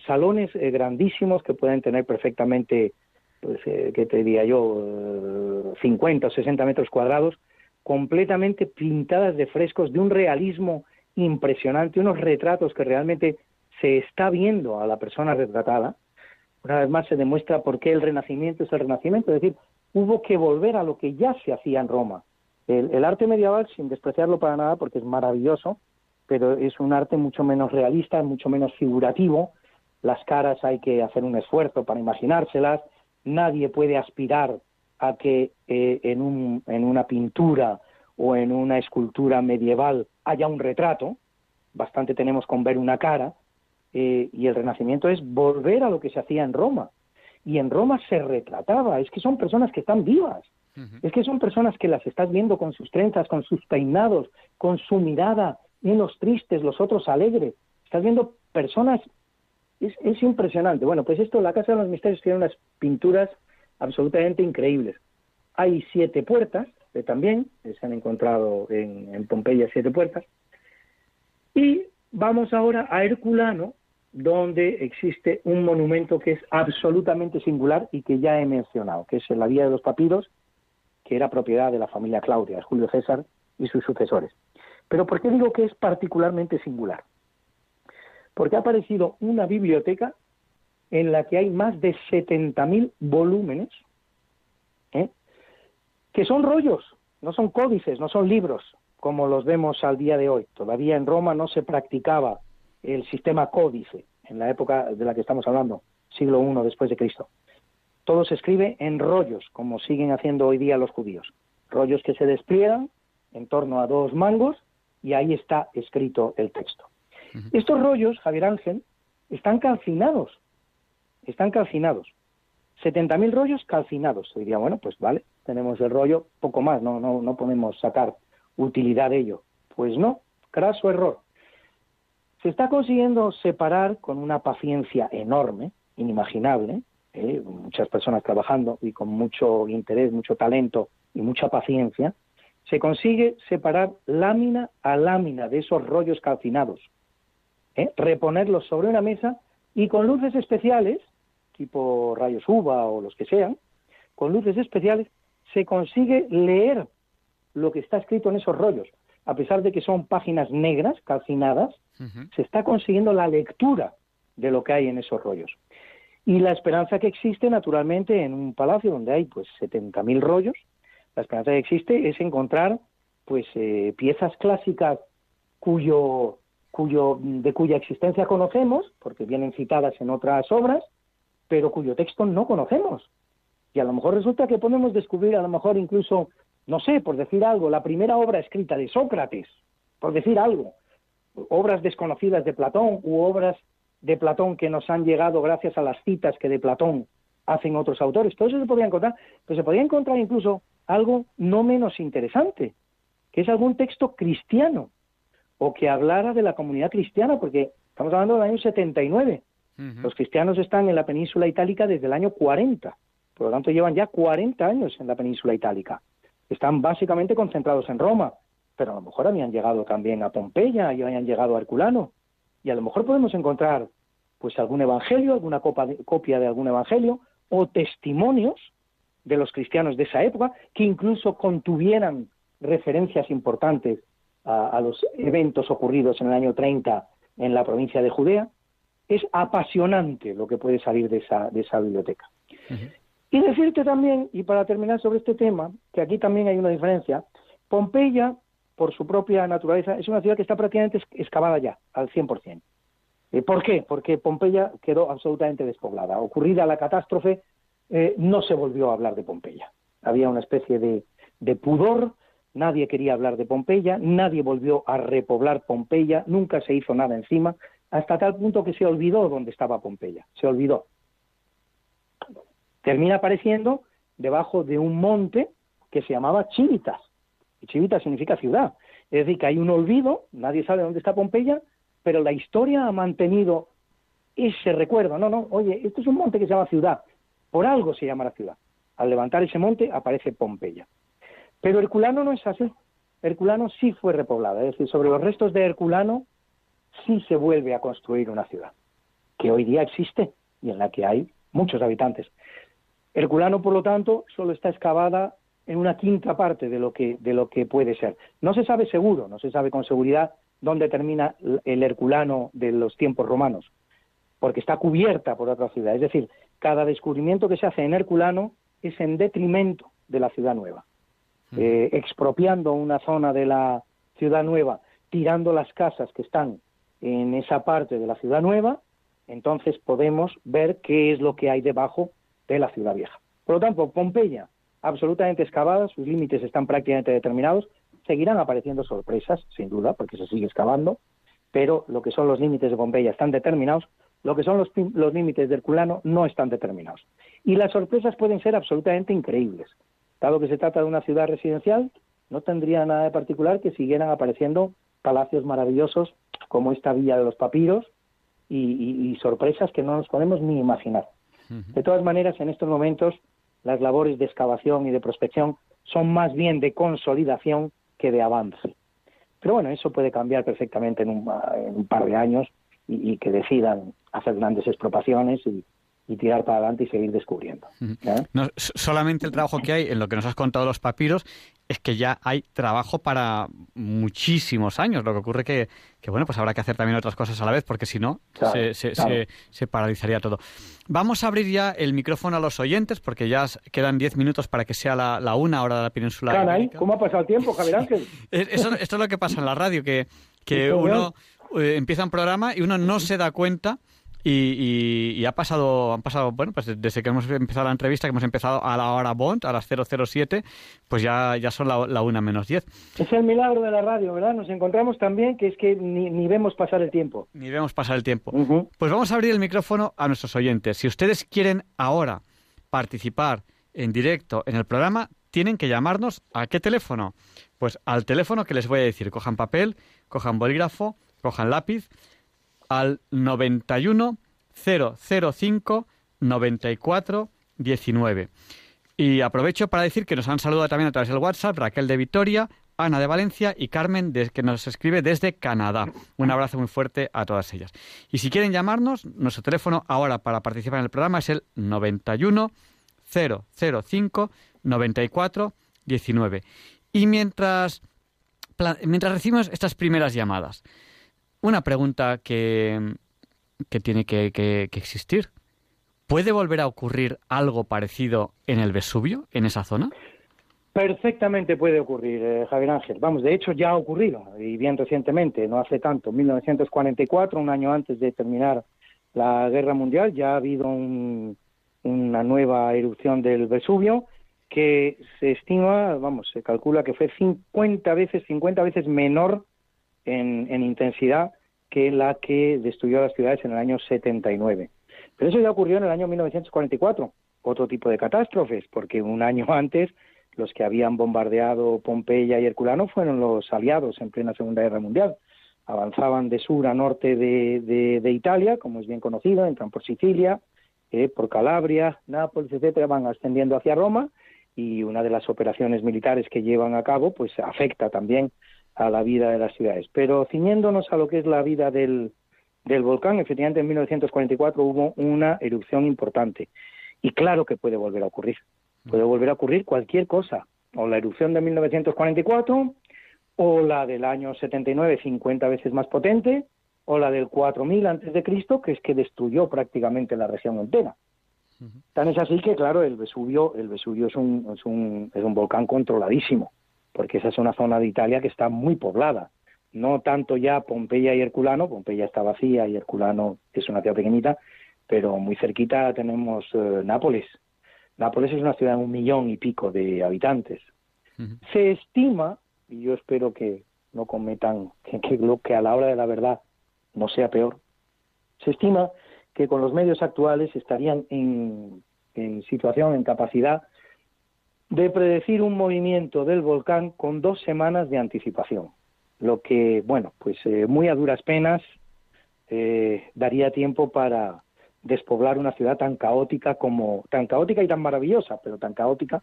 salones eh, grandísimos que pueden tener perfectamente, pues, eh, ¿qué te diría yo? 50 o 60 metros cuadrados, completamente pintadas de frescos de un realismo impresionante, unos retratos que realmente se está viendo a la persona retratada una vez más se demuestra por qué el Renacimiento es el Renacimiento, es decir, hubo que volver a lo que ya se hacía en Roma. El, arte medieval, sin despreciarlo para nada, porque es maravilloso, pero es un arte mucho menos realista, mucho menos figurativo. Las caras hay que hacer un esfuerzo para imaginárselas. Nadie puede aspirar a que eh, en, un, en una pintura o en una escultura medieval haya un retrato. Bastante tenemos con ver una cara. Eh, y el Renacimiento es volver a lo que se hacía en Roma. Y en Roma se retrataba, es que son personas que están vivas, es que son personas que las estás viendo con sus trenzas, con sus peinados, con su mirada, unos tristes, los otros alegres. Estás viendo personas, es, es impresionante. Bueno, pues esto, la Casa de los Misterios tiene unas pinturas absolutamente increíbles. Hay siete puertas, eh, también, se han encontrado en, Pompeya siete puertas. Y vamos ahora a Herculano, donde existe un monumento que es absolutamente singular y que ya he mencionado, que es la Vía de los Papiros, que era propiedad de la familia Claudia, Julio César y sus sucesores. Pero ¿por qué digo que es particularmente singular? Porque ha aparecido una biblioteca en la que hay más de 70.000 volúmenes, ¿eh? que son rollos, no son códices, no son libros, como los vemos al día de hoy. Todavía en Roma no se practicaba el sistema códice, en la época de la que estamos hablando, siglo I después de Cristo. Todo se escribe en rollos, como siguen haciendo hoy día los judíos. Rollos que se despliegan en torno a dos mangos y ahí está escrito el texto. Estos rollos, Javier Ángel, están calcinados, están calcinados. 70.000 rollos calcinados. Se diría, bueno, pues vale, tenemos el rollo, poco más, no, no, no podemos sacar utilidad de ello. Pues no, craso error. Se está consiguiendo separar con una paciencia enorme, inimaginable, ¿eh? muchas personas trabajando y con mucho interés, mucho talento y mucha paciencia, se consigue separar lámina a lámina de esos rollos calcinados, ¿eh? reponerlos sobre una mesa y con luces especiales, tipo rayos uva o los que sean, con luces especiales se consigue leer lo que está escrito en esos rollos. A pesar de que son páginas negras, calcinadas, se está consiguiendo la lectura de lo que hay en esos rollos. Y la esperanza que existe, naturalmente, en un palacio donde hay pues 70.000 rollos, la esperanza que existe es encontrar pues eh, piezas clásicas cuyo, cuyo, de cuya existencia conocemos, porque vienen citadas en otras obras, pero cuyo texto no conocemos. Y a lo mejor resulta que podemos descubrir, a lo mejor incluso, no sé, por decir algo, la primera obra escrita de Sócrates, por decir algo, obras desconocidas de Platón u obras de Platón que nos han llegado gracias a las citas que de Platón hacen otros autores. Todo eso se podría encontrar, pero se podría encontrar incluso algo no menos interesante, que es algún texto cristiano o que hablara de la comunidad cristiana, porque estamos hablando del año 79. Los cristianos están en la península itálica desde el año 40, por lo tanto llevan ya 40 años en la península itálica. Están básicamente concentrados en Roma, pero a lo mejor habían llegado también a Pompeya y habían llegado a Herculano. Y a lo mejor podemos encontrar pues algún evangelio, alguna copia de algún evangelio o testimonios de los cristianos de esa época que incluso contuvieran referencias importantes a, los eventos ocurridos en el año 30 en la provincia de Judea. Es apasionante lo que puede salir de esa, de esa biblioteca. Y decirte también, y para terminar sobre este tema, que aquí también hay una diferencia, Pompeya, por su propia naturaleza, es una ciudad que está prácticamente excavada ya, al 100%. Eh, ¿Por qué? Porque Pompeya quedó absolutamente despoblada. Ocurrida la catástrofe, eh, no se volvió a hablar de Pompeya. Había una especie de, de pudor, nadie quería hablar de Pompeya, nadie volvió a repoblar Pompeya, nunca se hizo nada encima, hasta tal punto que se olvidó dónde estaba Pompeya, se olvidó. Termina apareciendo debajo de un monte que se llamaba Chivitas, y Chivitas significa ciudad. Es decir, que hay un olvido, nadie sabe dónde está Pompeya, pero la historia ha mantenido ese recuerdo. No, no, oye, esto es un monte que se llama ciudad. Por algo se llama la ciudad. Al levantar ese monte aparece Pompeya. Pero Herculano no es así. Herculano sí fue repoblada. Es decir, sobre los restos de Herculano sí se vuelve a construir una ciudad, que hoy día existe y en la que hay muchos habitantes. Herculano, por lo tanto, solo está excavada en una quinta parte de lo que, de lo que puede ser. No se sabe seguro, no se sabe con seguridad dónde termina el Herculano de los tiempos romanos, porque está cubierta por otra ciudad. Es decir, cada descubrimiento que se hace en Herculano es en detrimento de la ciudad nueva, eh, expropiando una zona de la ciudad nueva, tirando las casas que están en esa parte de la ciudad nueva, entonces podemos ver qué es lo que hay debajo de la ciudad vieja. Por lo tanto, Pompeya, absolutamente excavada, sus límites están prácticamente determinados, Seguirán apareciendo sorpresas, sin duda, porque se sigue excavando, pero lo que son los límites de Pompeya están determinados, lo que son los, los límites de Herculano no están determinados. Y las sorpresas pueden ser absolutamente increíbles. Dado que se trata de una ciudad residencial, no tendría nada de particular que siguieran apareciendo palacios maravillosos como esta Villa de los Papiros y, sorpresas que no nos podemos ni imaginar. De todas maneras, en estos momentos, las labores de excavación y de prospección son más bien de consolidación que de avance. Pero bueno, eso puede cambiar perfectamente en un, par de años y, que decidan hacer grandes expropiaciones y, tirar para adelante y seguir descubriendo. No, solamente el trabajo que hay en lo que nos has contado los papiros es que ya hay trabajo para muchísimos años. Lo que ocurre que, que bueno, pues habrá que hacer también otras cosas a la vez, porque si no, se, se, paralizaría todo. Vamos a abrir ya el micrófono a los oyentes, porque ya quedan diez minutos para que sea la, una hora de la península. Caray, ¿cómo ha pasado el tiempo, Javier Ángel? esto es lo que pasa en la radio, que, que uno eh, empieza un programa y uno no se da cuenta Y, ha pasado, han pasado, bueno, pues desde que hemos empezado la entrevista, que hemos empezado a la hora Bond, a las 007, pues ya, ya son la, la una menos 10. Es el milagro de la radio, ¿verdad? Nos encontramos también que es que ni, vemos pasar el tiempo. Ni vemos pasar el tiempo. Pues vamos a abrir el micrófono a nuestros oyentes. Si ustedes quieren ahora participar en directo en el programa, tienen que llamarnos a qué teléfono? Pues al teléfono que les voy a decir. Cojan papel, cojan bolígrafo, cojan lápiz al 91 005 94 19. Y aprovecho para decir que nos han saludado también a través del WhatsApp Raquel de Vitoria, Ana de Valencia y Carmen, que nos escribe desde Canadá. Un abrazo muy fuerte a todas ellas. Y si quieren llamarnos, nuestro teléfono ahora para participar en el programa es el 91 005 94 19. Y mientras, mientras recibimos estas primeras llamadas, una pregunta que, que tiene que, que, existir. ¿Puede volver a ocurrir algo parecido en el Vesubio, en esa zona? Perfectamente puede ocurrir, eh, Javier Ángel. Vamos, de hecho ya ha ocurrido, y bien recientemente, no hace tanto, en 1944, un año antes de terminar la Guerra Mundial, ya ha habido una nueva erupción del Vesubio que se estima, vamos, se calcula que fue 50 veces, 50 veces menor en, intensidad que la que destruyó las ciudades en el año 79. Pero eso ya ocurrió en el año 1944, otro tipo de catástrofes, porque un año antes los que habían bombardeado Pompeya y Herculano fueron los aliados en plena Segunda Guerra Mundial. Avanzaban de sur a norte de, de, Italia, como es bien conocido, entran por Sicilia, eh, por Calabria, Nápoles, etcétera, van ascendiendo hacia Roma y una de las operaciones militares que llevan a cabo pues afecta también a la vida de las ciudades. Pero ciñéndonos a lo que es la vida del, del volcán, efectivamente en 1944 hubo una erupción importante. Y claro que puede volver a ocurrir. Puede volver a ocurrir cualquier cosa. O la erupción de 1944, o la del año 79, 50 veces más potente, o la del 4000 antes de Cristo, que es que destruyó prácticamente la región entera. Tan es así que, claro, el Vesubio, el Vesubio es un, es un, es un volcán controladísimo porque esa es una zona de Italia que está muy poblada. No tanto ya Pompeya y Herculano, Pompeya está vacía y Herculano es una ciudad pequeñita, pero muy cerquita tenemos eh, Nápoles. Nápoles es una ciudad de un millón y pico de habitantes. Se estima, y yo espero que no cometan, que, que, que a la hora de la verdad no sea peor, se estima que con los medios actuales estarían en, en situación, en capacidad de predecir un movimiento del volcán con dos semanas de anticipación, lo que, bueno, pues eh, muy a duras penas eh, daría tiempo para despoblar una ciudad tan caótica como, tan caótica y tan maravillosa, pero tan caótica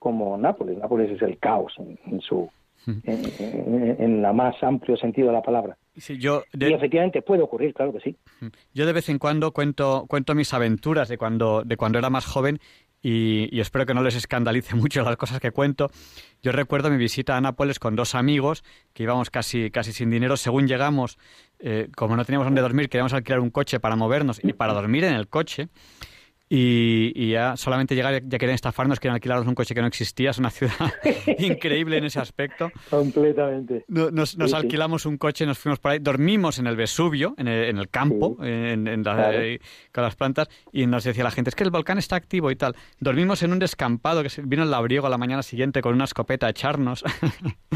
como Nápoles. Nápoles es el caos en, su, en, la más amplio sentido de la palabra. yo Y efectivamente puede ocurrir, claro que sí. Yo de vez en cuando cuento, cuento mis aventuras de cuando, de cuando era más joven y, espero que no les escandalice mucho las cosas que cuento. Yo recuerdo mi visita a Nápoles con dos amigos que íbamos casi, casi sin dinero. Según llegamos, eh, como no teníamos dónde dormir, queríamos alquilar un coche para movernos y para dormir en el coche. Y, ya solamente llegar, ya querían estafarnos, querían alquilarnos un coche que no existía. Es una ciudad increíble en ese aspecto. Completamente. Nos, nos alquilamos un coche, nos fuimos por ahí, dormimos en el Vesubio, en el, en el campo, en, eh, con las plantas, y nos decía la gente, es que el volcán está activo y tal. Dormimos en un descampado, que vino el labriego a la mañana siguiente con una escopeta a echarnos.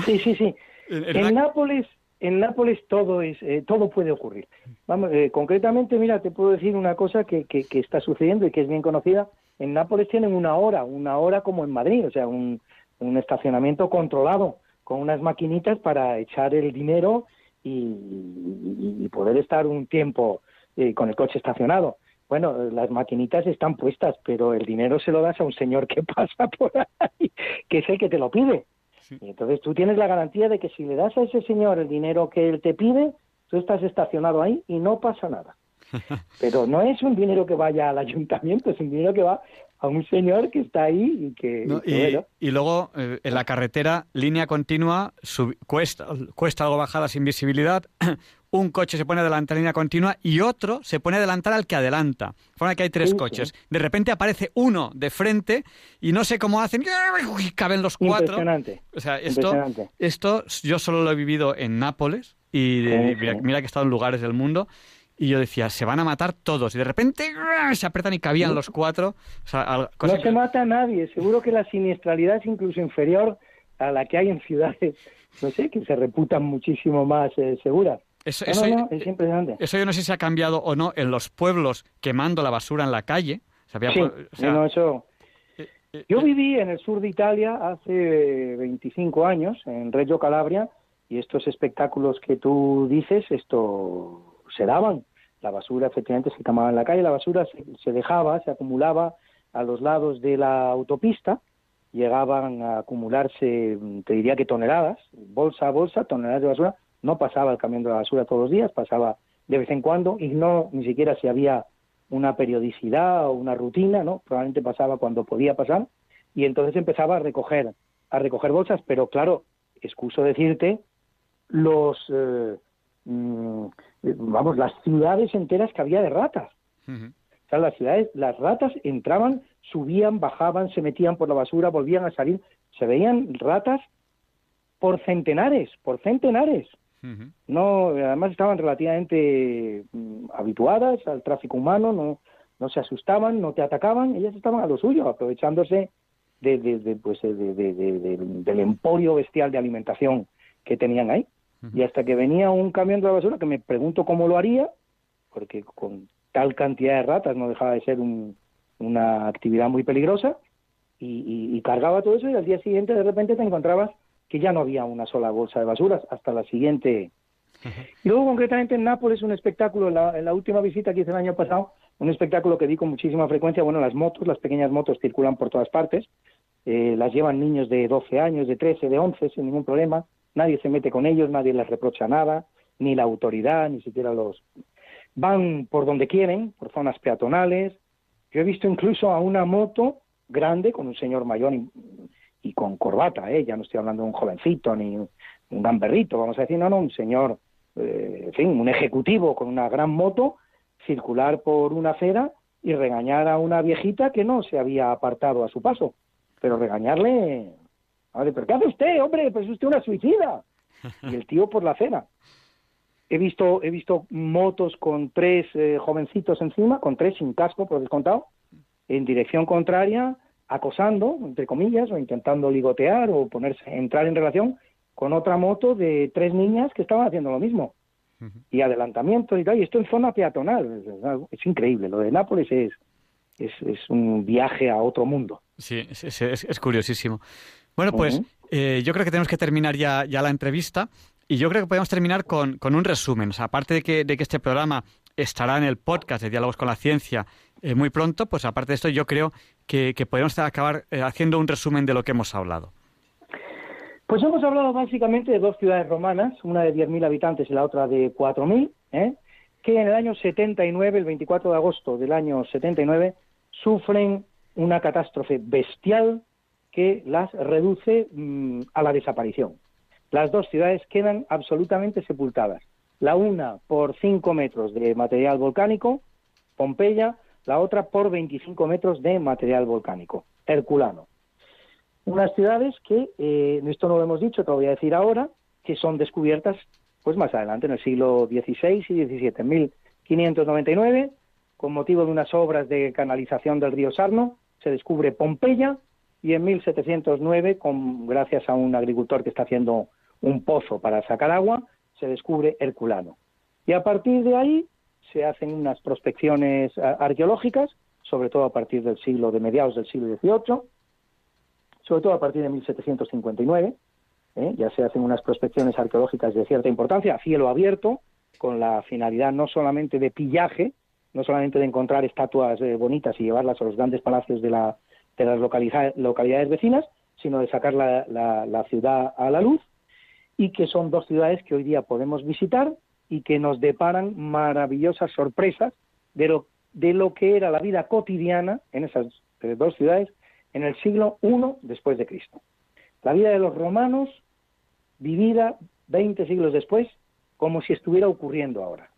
sí, sí, sí. En, Nápoles en Nápoles todo es eh, todo puede ocurrir. Vamos, eh, concretamente, mira, te puedo decir una cosa que, que, está sucediendo y que es bien conocida. En Nápoles tienen una hora, una hora como en Madrid, o sea, un, un estacionamiento controlado con unas maquinitas para echar el dinero y, poder estar un tiempo eh, con el coche estacionado. Bueno, las maquinitas están puestas, pero el dinero se lo das a un señor que pasa por ahí, que es el que te lo pide. Y entonces tú tienes la garantía de que si le das a ese señor el dinero que él te pide, tú estás estacionado ahí y no pasa nada. Pero no es un dinero que vaya al ayuntamiento, es un dinero que va a un señor que está ahí y que... y, luego eh, en la carretera, línea continua, cuesta, cuesta algo bajada sin visibilidad, un coche se pone a adelantar línea continua y otro se pone a adelantar al que adelanta. De forma que hay tres coches. De repente aparece uno de frente y no sé cómo hacen, y caben los cuatro. Impresionante. O sea, esto, esto yo solo lo he vivido en Nápoles y mira, que he estado en lugares del mundo y yo decía, se van a matar todos. Y de repente se apretan y cabían los cuatro. no se mata a nadie. Seguro que la siniestralidad es incluso inferior a la que hay en ciudades, no sé, que se reputan muchísimo más eh, seguras. Eso, eso, es impresionante. Eso yo no sé si ha cambiado o no en los pueblos quemando la basura en la calle. sí, no, eso... Eh, eh, yo viví en el sur de Italia hace 25 años, en Reggio Calabria, y estos espectáculos que tú dices, esto se daban. La basura efectivamente se quemaba en la calle, la basura se, dejaba, se acumulaba a los lados de la autopista, llegaban a acumularse, te diría que toneladas, bolsa a bolsa, toneladas de basura. No pasaba el camión de la basura todos los días, pasaba de vez en cuando y no ni siquiera si había una periodicidad o una rutina, ¿no? Probablemente pasaba cuando podía pasar y entonces empezaba a recoger a recoger bolsas, pero claro, excuso decirte los eh, mm, vamos, las ciudades enteras que había de ratas. O sea, las ciudades, las ratas entraban, subían, bajaban, se metían por la basura, volvían a salir. Se veían ratas por centenares, por centenares. No, además estaban relativamente mm, habituadas al tráfico humano, no, no se asustaban, no te atacaban, ellas estaban a lo suyo, aprovechándose de, de, pues, del emporio bestial de alimentación que tenían ahí. Y hasta que venía un camión de la basura, que me pregunto cómo lo haría, porque con tal cantidad de ratas no dejaba de ser una actividad muy peligrosa, y, cargaba todo eso y al día siguiente de repente te encontrabas que ya no había una sola bolsa de basuras hasta la siguiente. Y luego concretamente en Nápoles un espectáculo, en la, última visita que hice el año pasado, un espectáculo que vi con muchísima frecuencia, bueno, las motos, las pequeñas motos circulan por todas partes, eh, las llevan niños de 12 años, de 13, de 11, sin ningún problema, nadie se mete con ellos, nadie les reprocha nada, ni la autoridad, ni siquiera los... Van por donde quieren, por zonas peatonales. Yo he visto incluso a una moto grande con un señor mayor y, con corbata, ¿eh? ya no estoy hablando de un jovencito ni un, gamberrito, vamos a decir, no, no, un señor, eh, en fin, un ejecutivo con una gran moto, circular por una acera y regañar a una viejita que no se había apartado a su paso. Pero regañarle, ¿pero qué hace usted, hombre? Pues usted una suicida. Y el tío por la cena. He visto, he visto motos con tres eh, jovencitos encima, con tres sin casco, por descontado, en dirección contraria, acosando, entre comillas, o intentando ligotear o ponerse, entrar en relación con otra moto de tres niñas que estaban haciendo lo mismo. Y adelantamiento y tal, y esto en zona peatonal. Es, increíble, lo de Nápoles es, es, es, un viaje a otro mundo. Sí, es, es curiosísimo. Bueno, pues eh, yo creo que tenemos que terminar ya, ya la entrevista y yo creo que podemos terminar con, con un resumen. O sea, aparte de que, de que este programa estará en el podcast de Diálogos con la Ciencia eh, muy pronto, pues aparte de esto yo creo que, podemos acabar eh, haciendo un resumen de lo que hemos hablado. Pues hemos hablado básicamente de dos ciudades romanas, una de 10.000 habitantes y la otra de 4.000, ¿eh? que en el año 79, el 24 de agosto del año 79, sufren una catástrofe bestial que las reduce mm, a la desaparición. Las dos ciudades quedan absolutamente sepultadas. La una por 5 metros de material volcánico, Pompeya, la otra por 25 metros de material volcánico, Herculano. Unas ciudades que, eh, esto no lo hemos dicho, te lo voy a decir ahora, que son descubiertas pues más adelante, en el siglo XVI y XVII. En 1599, con motivo de unas obras de canalización del río Sarno, se descubre Pompeya y en 1709, con, gracias a un agricultor que está haciendo un pozo para sacar agua, se descubre Herculano. Y a partir de ahí se hacen unas prospecciones arqueológicas, sobre todo a partir del siglo de mediados del siglo XVIII, sobre todo a partir de 1759, ¿eh? ya se hacen unas prospecciones arqueológicas de cierta importancia a cielo abierto, con la finalidad no solamente de pillaje, no solamente de encontrar estatuas eh, bonitas y llevarlas a los grandes palacios de la, de las localidades vecinas, sino de sacar la, ciudad a la luz y que son dos ciudades que hoy día podemos visitar y que nos deparan maravillosas sorpresas de lo, de lo que era la vida cotidiana en esas dos ciudades en el siglo I después de Cristo. La vida de los romanos vivida 20 siglos después como si estuviera ocurriendo ahora.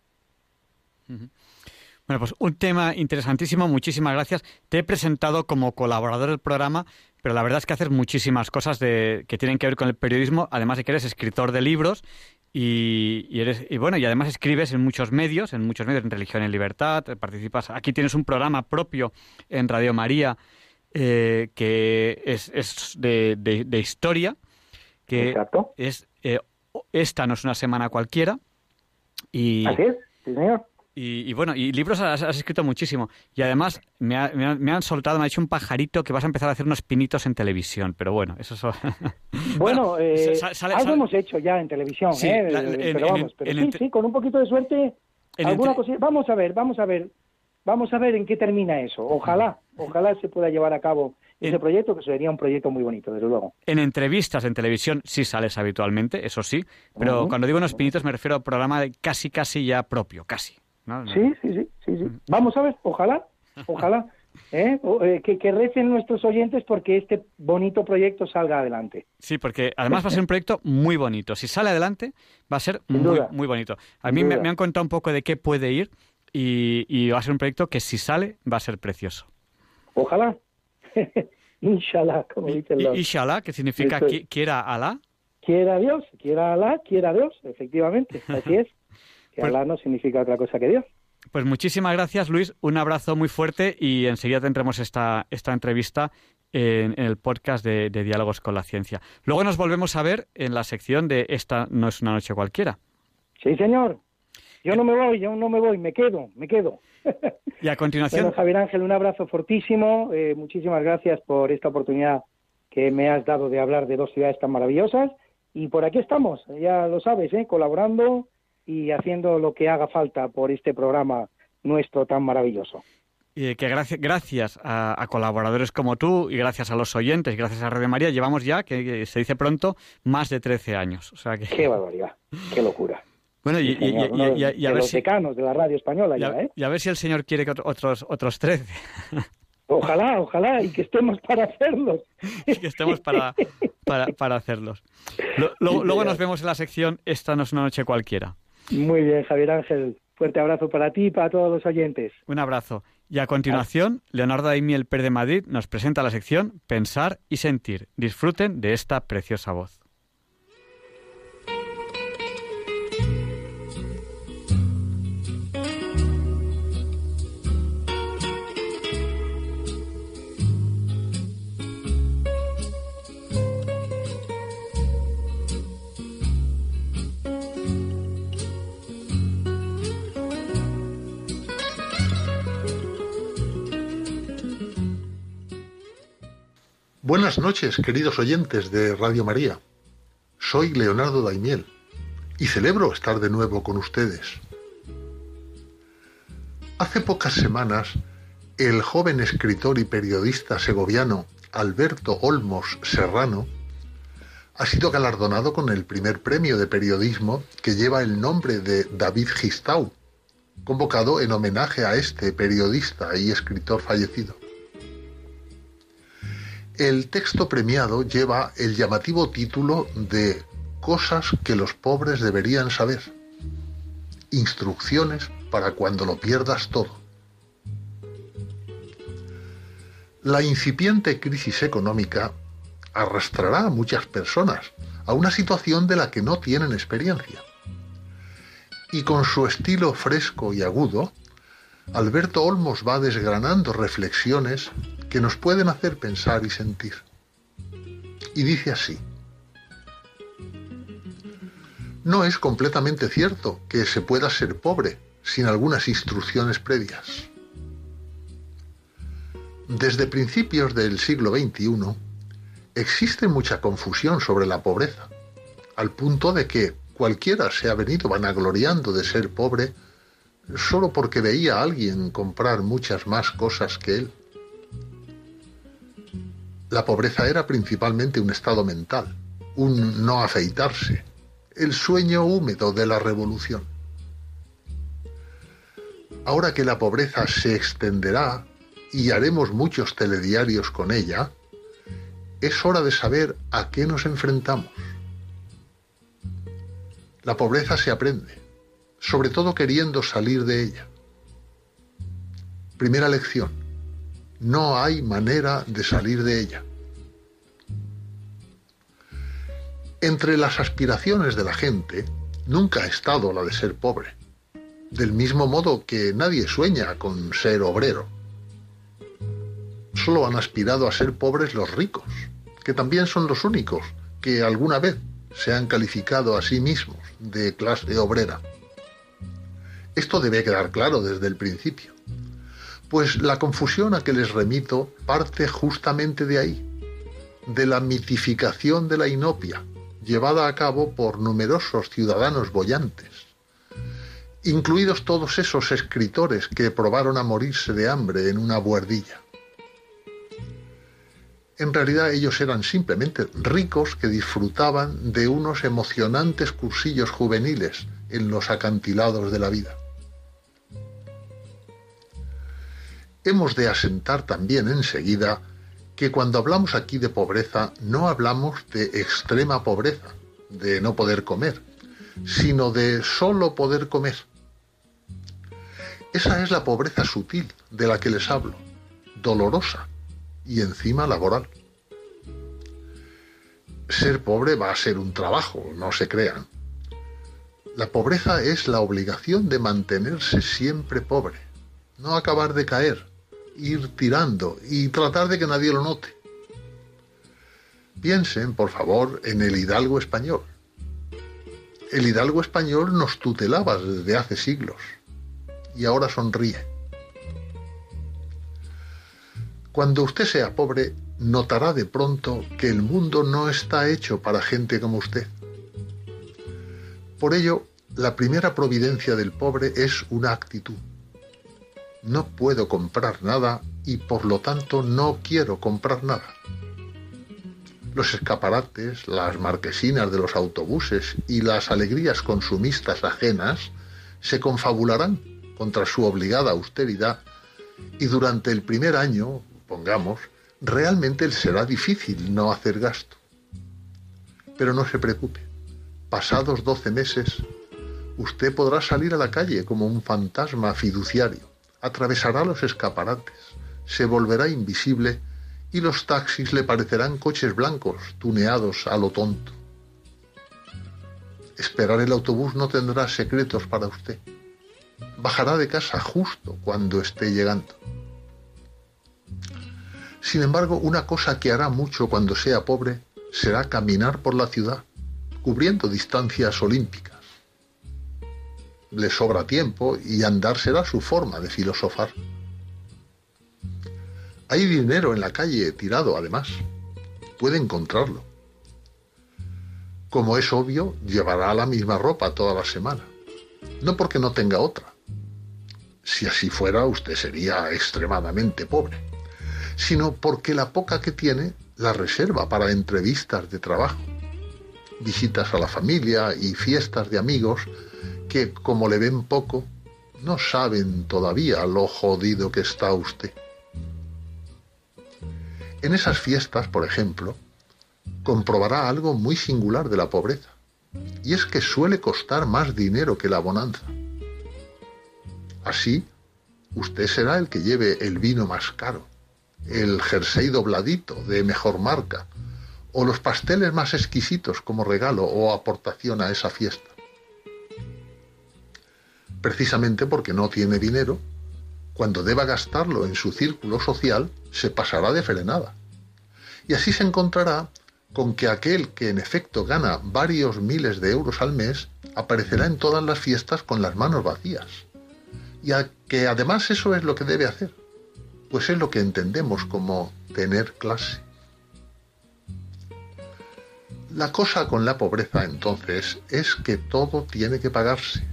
Bueno, pues un tema interesantísimo, muchísimas gracias. Te he presentado como colaborador del programa, pero la verdad es que haces muchísimas cosas de, que tienen que ver con el periodismo, además de que eres escritor de libros Y, eres, y bueno, y además escribes en muchos medios, en muchos medios, en Religión en Libertad, participas. Aquí tienes un programa propio en Radio María eh, que es, es de, de, historia, que Exacto. es eh, esta no es una semana cualquiera. Y, Así es, sí, señor. Y, bueno, y libros has, escrito muchísimo. Y además me, han soltado, me ha dicho un pajarito que vas a empezar a hacer unos pinitos en televisión. Pero bueno, eso es... bueno, eh, algo hemos hecho ya en televisión, ¿eh? pero vamos, pero sí, sí, con un poquito de suerte, alguna. Vamos a ver, vamos a ver, vamos a ver en qué termina eso. Ojalá, ojalá se pueda llevar a cabo ese proyecto, que sería un proyecto muy bonito, desde luego. En entrevistas en televisión sí sales habitualmente, eso sí, pero cuando digo unos pinitos me refiero a programa casi, casi ya propio, casi. Sí, sí, sí, sí, sí. Vamos a ver, ojalá, ojalá. ¿eh? eh que, recen nuestros oyentes porque este bonito proyecto salga adelante. Sí, porque además va a ser un proyecto muy bonito. Si sale adelante, va a ser muy, muy bonito. A mí me, han contado un poco de qué puede ir y, va a ser un proyecto que si sale va a ser precioso. Ojalá. Inshallah, como dicen los... Inshallah, que significa quiera Alá. Quiera Dios, quiera Alá, quiera Dios, efectivamente, así es. Que pues, no significa otra cosa que Dios. Pues muchísimas gracias, Luis. Un abrazo muy fuerte y enseguida tendremos esta, esta entrevista en, el podcast de, Diálogos con la Ciencia. Luego nos volvemos a ver en la sección de Esta no es una noche cualquiera. Sí, señor. Yo no me voy, yo no me voy, me quedo, me quedo. Y a continuación. Javier Ángel, un abrazo fortísimo. Eh, muchísimas gracias por esta oportunidad que me has dado de hablar de dos ciudades tan maravillosas. Y por aquí estamos, ya lo sabes, ¿eh? colaborando y haciendo lo que haga falta por este programa nuestro tan maravilloso. Y que gracias, gracias a, colaboradores como tú y gracias a los oyentes, gracias a Radio María, llevamos ya, que, se dice pronto, más de 13 años. O sea que... Qué barbaridad, qué locura. Bueno, y, a ver los decanos de la radio española ya, ¿eh? Y a ver si el señor quiere que otros, otros 13. Ojalá, ojalá, y que estemos para hacerlos. y que estemos para, para, para hacerlos. luego nos vemos en la sección Esta no es una noche cualquiera. Muy bien, Javier Ángel. Fuerte abrazo para ti y para todos los oyentes. Un abrazo. Y a continuación, Leonardo Daimiel Per de Madrid nos presenta la sección Pensar y Sentir. Disfruten de esta preciosa voz. Buenas noches, queridos oyentes de Radio María. Soy Leonardo Daimiel y celebro estar de nuevo con ustedes. Hace pocas semanas, el joven escritor y periodista segoviano Alberto Olmos Serrano ha sido galardonado con el primer premio de periodismo que lleva el nombre de David Gistau, convocado en homenaje a este periodista y escritor fallecido. El texto premiado lleva el llamativo título de Cosas que los pobres deberían saber. Instrucciones para cuando lo pierdas todo. La incipiente crisis económica arrastrará a muchas personas a una situación de la que no tienen experiencia. Y con su estilo fresco y agudo, Alberto Olmos va desgranando reflexiones que nos pueden hacer pensar y sentir. Y dice así, no es completamente cierto que se pueda ser pobre sin algunas instrucciones previas. Desde principios del siglo XXI existe mucha confusión sobre la pobreza, al punto de que cualquiera se ha venido vanagloriando de ser pobre solo porque veía a alguien comprar muchas más cosas que él. La pobreza era principalmente un estado mental, un no afeitarse, el sueño húmedo de la revolución. Ahora que la pobreza se extenderá y haremos muchos telediarios con ella, es hora de saber a qué nos enfrentamos. La pobreza se aprende, sobre todo queriendo salir de ella. Primera lección no hay manera de salir de ella. Entre las aspiraciones de la gente nunca ha estado la de ser pobre, del mismo modo que nadie sueña con ser obrero. Solo han aspirado a ser pobres los ricos, que también son los únicos que alguna vez se han calificado a sí mismos de clase obrera. Esto debe quedar claro desde el principio, pues la confusión a que les remito parte justamente de ahí, de la mitificación de la inopia, llevada a cabo por numerosos ciudadanos bollantes, incluidos todos esos escritores que probaron a morirse de hambre en una buhardilla. En realidad ellos eran simplemente ricos que disfrutaban de unos emocionantes cursillos juveniles en los acantilados de la vida. Hemos de asentar también enseguida que cuando hablamos aquí de pobreza no hablamos de extrema pobreza, de no poder comer, sino de solo poder comer. Esa es la pobreza sutil de la que les hablo, dolorosa y encima laboral. Ser pobre va a ser un trabajo, no se crean. La pobreza es la obligación de mantenerse siempre pobre, no acabar de caer, ir tirando y tratar de que nadie lo note. Piensen, por favor, en el hidalgo español. El hidalgo español nos tutelaba desde hace siglos y ahora sonríe. Cuando usted sea pobre, notará de pronto que el mundo no está hecho para gente como usted. Por ello, la primera providencia del pobre es una actitud no puedo comprar nada y por lo tanto no quiero comprar nada. Los escaparates, las marquesinas de los autobuses y las alegrías consumistas ajenas se confabularán contra su obligada austeridad y durante el primer año, pongamos, realmente será difícil no hacer gasto. Pero no se preocupe, pasados doce meses, usted podrá salir a la calle como un fantasma fiduciario atravesará los escaparates, se volverá invisible y los taxis le parecerán coches blancos tuneados a lo tonto. Esperar el autobús no tendrá secretos para usted. Bajará de casa justo cuando esté llegando. Sin embargo, una cosa que hará mucho cuando sea pobre será caminar por la ciudad, cubriendo distancias olímpicas le sobra tiempo y andar será su forma de filosofar. Hay dinero en la calle tirado, además. Puede encontrarlo. Como es obvio, llevará la misma ropa toda la semana. No porque no tenga otra. Si así fuera, usted sería extremadamente pobre. Sino porque la poca que tiene la reserva para entrevistas de trabajo, visitas a la familia y fiestas de amigos que, como le ven poco, no saben todavía lo jodido que está usted. En esas fiestas, por ejemplo, comprobará algo muy singular de la pobreza, y es que suele costar más dinero que la bonanza. Así, usted será el que lleve el vino más caro, el jersey dobladito de mejor marca, o los pasteles más exquisitos como regalo o aportación a esa fiesta precisamente porque no tiene dinero, cuando deba gastarlo en su círculo social, se pasará de frenada. Y así se encontrará con que aquel que en efecto gana varios miles de euros al mes aparecerá en todas las fiestas con las manos vacías. Y a que además eso es lo que debe hacer, pues es lo que entendemos como tener clase. La cosa con la pobreza entonces es que todo tiene que pagarse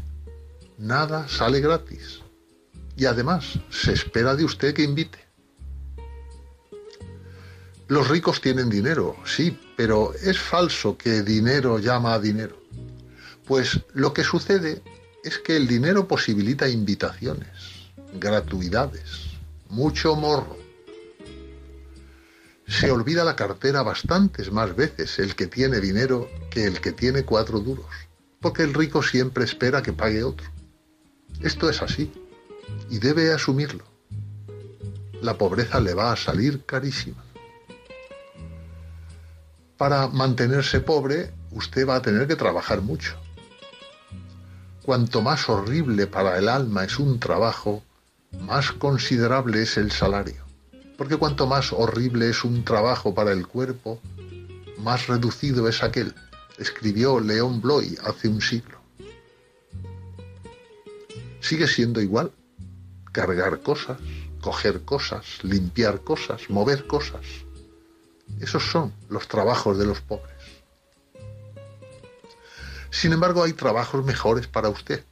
nada sale gratis. Y además, se espera de usted que invite. Los ricos tienen dinero, sí, pero es falso que dinero llama a dinero. Pues lo que sucede es que el dinero posibilita invitaciones, gratuidades, mucho morro. Se olvida la cartera bastantes más veces el que tiene dinero que el que tiene cuatro duros, porque el rico siempre espera que pague otro. Esto es así y debe asumirlo. La pobreza le va a salir carísima. Para mantenerse pobre, usted va a tener que trabajar mucho. cuanto más horrible para el alma es un trabajo, más considerable es el salario. Porque cuanto más horrible es un trabajo para el cuerpo, más reducido es aquel, escribió León Bloy hace un siglo. Sigue siendo igual cargar cosas, coger cosas, limpiar cosas, mover cosas. Esos son los trabajos de los pobres. Sin embargo, hay trabajos mejores para usted.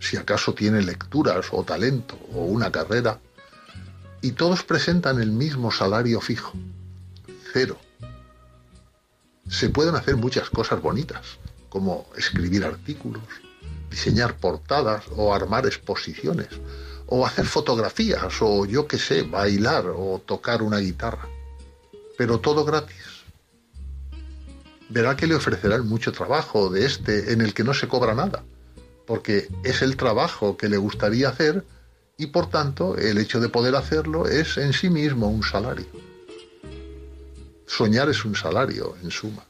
Si acaso tiene lecturas o talento o una carrera, y todos presentan el mismo salario fijo, cero. Se pueden hacer muchas cosas bonitas, como escribir artículos, diseñar portadas o armar exposiciones, o hacer fotografías, o yo qué sé, bailar o tocar una guitarra. Pero todo gratis. Verá que le ofrecerán mucho trabajo de este en el que no se cobra nada, porque es el trabajo que le gustaría hacer y por tanto el hecho de poder hacerlo es en sí mismo un salario. Soñar es un salario, en suma.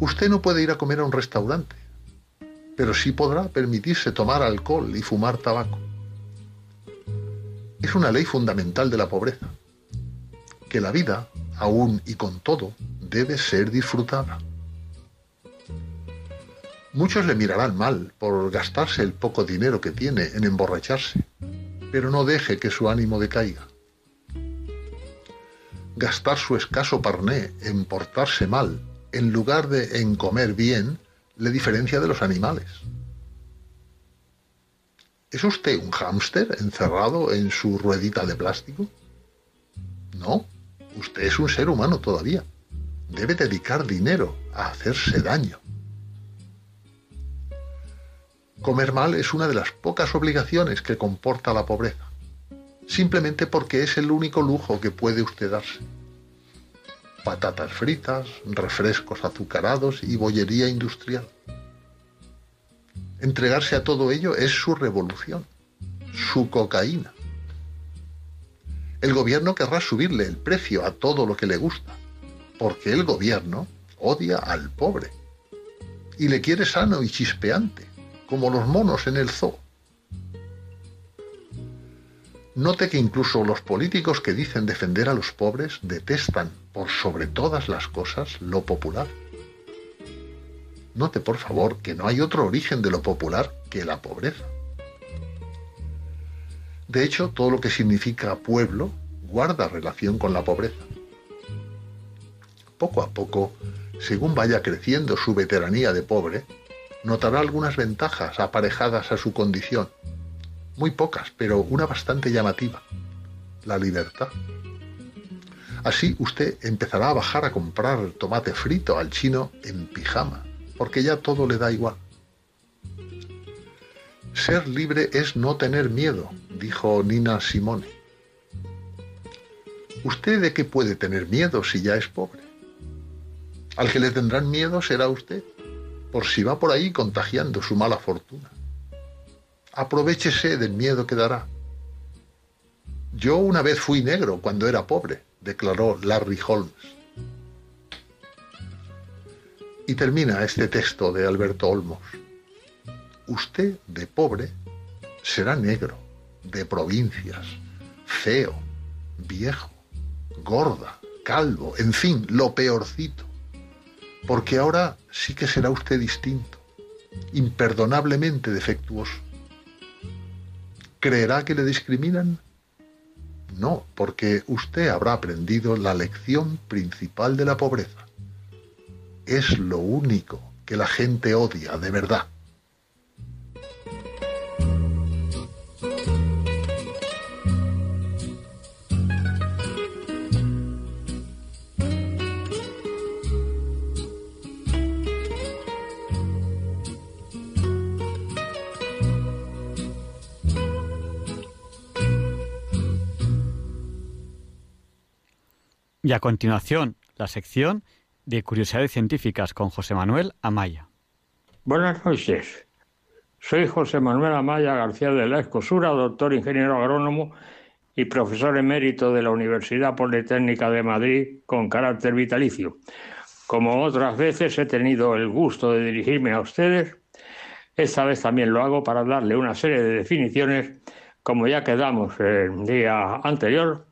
Usted no puede ir a comer a un restaurante, pero sí podrá permitirse tomar alcohol y fumar tabaco. Es una ley fundamental de la pobreza, que la vida, aún y con todo, debe ser disfrutada. Muchos le mirarán mal por gastarse el poco dinero que tiene en emborracharse, pero no deje que su ánimo decaiga. Gastar su escaso parné en portarse mal, en lugar de en comer bien, le diferencia de los animales. ¿Es usted un hámster encerrado en su ruedita de plástico? No, usted es un ser humano todavía. Debe dedicar dinero a hacerse daño. Comer mal es una de las pocas obligaciones que comporta la pobreza, simplemente porque es el único lujo que puede usted darse. Patatas fritas, refrescos azucarados y bollería industrial. Entregarse a todo ello es su revolución, su cocaína. El gobierno querrá subirle el precio a todo lo que le gusta, porque el gobierno odia al pobre y le quiere sano y chispeante como los monos en el zoo. Note que incluso los políticos que dicen defender a los pobres detestan por sobre todas las cosas lo popular. Note, por favor, que no hay otro origen de lo popular que la pobreza. De hecho, todo lo que significa pueblo guarda relación con la pobreza. Poco a poco, según vaya creciendo su veteranía de pobre, notará algunas ventajas aparejadas a su condición. Muy pocas, pero una bastante llamativa. La libertad. Así usted empezará a bajar a comprar tomate frito al chino en pijama, porque ya todo le da igual. Ser libre es no tener miedo, dijo Nina Simone. ¿Usted de qué puede tener miedo si ya es pobre? Al que le tendrán miedo será usted por si va por ahí contagiando su mala fortuna. Aprovechese del miedo que dará. Yo una vez fui negro cuando era pobre, declaró Larry Holmes. Y termina este texto de Alberto Olmos. Usted de pobre será negro, de provincias, feo, viejo, gorda, calvo, en fin, lo peorcito porque ahora sí que será usted distinto, imperdonablemente defectuoso. ¿Creerá que le discriminan? No, porque usted habrá aprendido la lección principal de la pobreza. Es lo único que la gente odia de verdad. Y a continuación, la sección de Curiosidades Científicas con José Manuel Amaya. Buenas noches. Soy José Manuel Amaya García de la Escosura, doctor ingeniero agrónomo y profesor emérito de la Universidad Politécnica de Madrid con carácter vitalicio. Como otras veces he tenido el gusto de dirigirme a ustedes, esta vez también lo hago para darle una serie de definiciones, como ya quedamos el día anterior,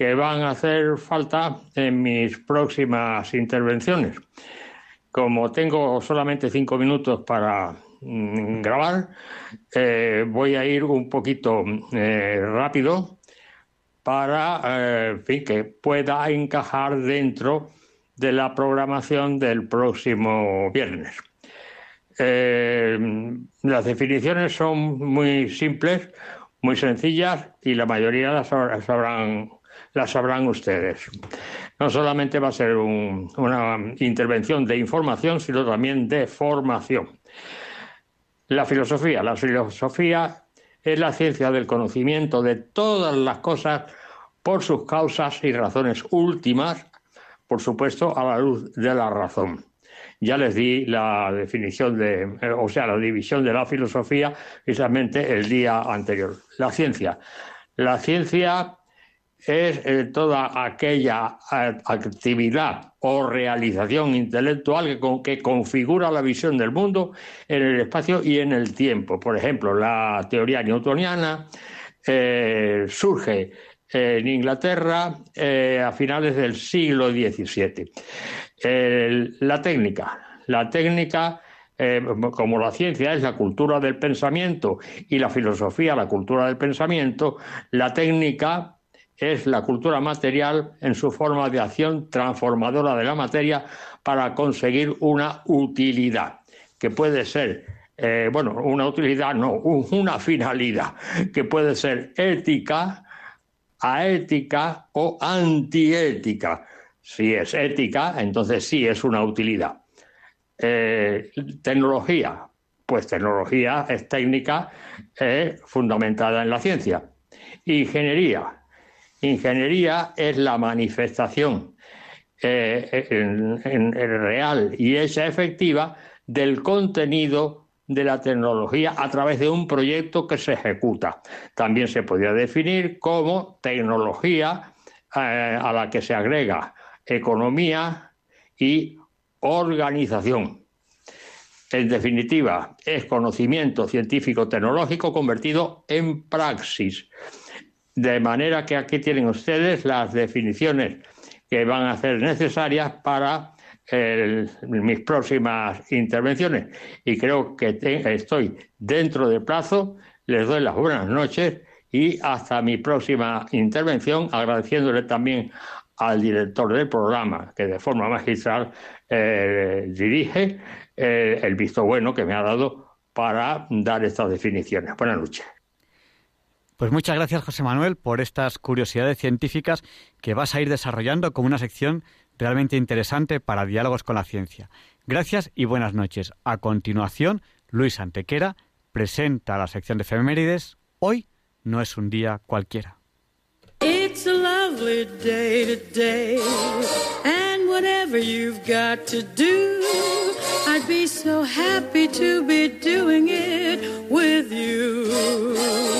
que van a hacer falta en mis próximas intervenciones. Como tengo solamente cinco minutos para mm, grabar, eh, voy a ir un poquito eh, rápido para eh, que pueda encajar dentro de la programación del próximo viernes. las definiciones son muy simples, muy sencillas y la mayoría las sabrán, las sabrán ustedes. No solamente va a ser una intervención de información, sino también de formación. La filosofía. La filosofía es la ciencia del conocimiento de todas las cosas por sus causas y razones últimas, por supuesto, a la luz de la razón. Ya les di la definición de, o sea, la división de la filosofía precisamente el día anterior. La ciencia. La ciencia es eh, toda aquella eh, actividad o realización intelectual que, configura la visión del mundo en el espacio y en el tiempo. Por ejemplo, la teoría newtoniana eh, surge en Inglaterra a finales del siglo XVII. la técnica. La técnica como la ciencia es la cultura del pensamiento y la filosofía la cultura del pensamiento, la técnica es la cultura material en su forma de acción transformadora de la materia para conseguir una utilidad, que puede ser, eh, bueno, una utilidad, no, una finalidad, que puede ser ética, aética o antiética. Si es ética, entonces sí es una utilidad. Eh, tecnología, pues tecnología es técnica fundamentada en la ciencia. Ingeniería, Ingeniería es la manifestación eh, real y esa efectiva del contenido de la tecnología a través de un proyecto que se ejecuta. También se podría definir como tecnología eh, a la que se agrega economía y organización. En definitiva, es conocimiento científico-tecnológico convertido en praxis. De manera que aquí tienen ustedes las definiciones que van a ser necesarias para mis próximas intervenciones. Y creo que estoy dentro de plazo. Les doy las buenas noches y hasta mi próxima intervención, agradeciéndole también al director del programa, que de forma magistral eh, dirige eh, el visto bueno que me ha dado para dar estas definiciones. Buenas noches. Pues muchas gracias, José Manuel, por estas curiosidades científicas que vas a ir desarrollando como una sección realmente interesante para diálogos con la ciencia. Gracias y buenas noches. A continuación, Luis Antequera presenta la sección de efemérides. Hoy no es un día cualquiera. It's a lovely day today, and whatever you've got to do, I'd be so happy to be doing it with you.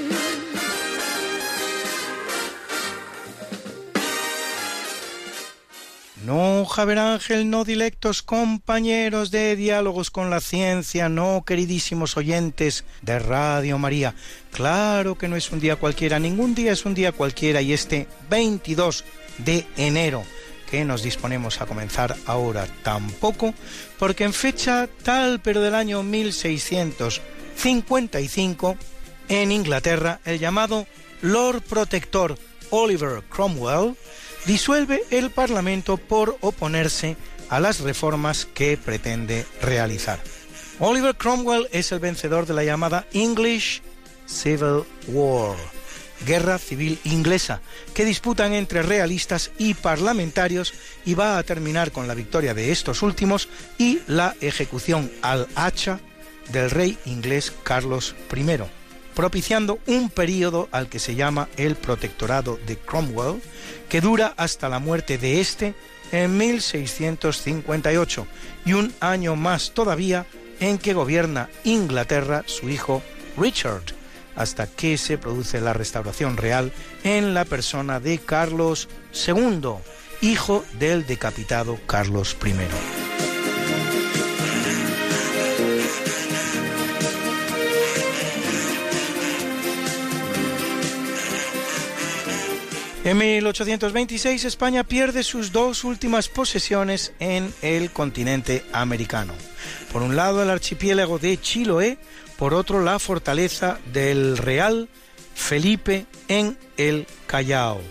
No, Javier Ángel, no dilectos compañeros de diálogos con la ciencia, no queridísimos oyentes de Radio María. Claro que no es un día cualquiera, ningún día es un día cualquiera y este 22 de enero que nos disponemos a comenzar ahora tampoco, porque en fecha tal pero del año 1655, en Inglaterra, el llamado Lord Protector Oliver Cromwell disuelve el Parlamento por oponerse a las reformas que pretende realizar. Oliver Cromwell es el vencedor de la llamada English Civil War, guerra civil inglesa, que disputan entre realistas y parlamentarios y va a terminar con la victoria de estos últimos y la ejecución al hacha del rey inglés Carlos I propiciando un período al que se llama el Protectorado de Cromwell, que dura hasta la muerte de este en 1658 y un año más todavía en que gobierna Inglaterra su hijo Richard, hasta que se produce la restauración real en la persona de Carlos II, hijo del decapitado Carlos I. En 1826 España pierde sus dos últimas posesiones en el continente americano. Por un lado el archipiélago de Chiloé, por otro la fortaleza del Real Felipe en el Callao.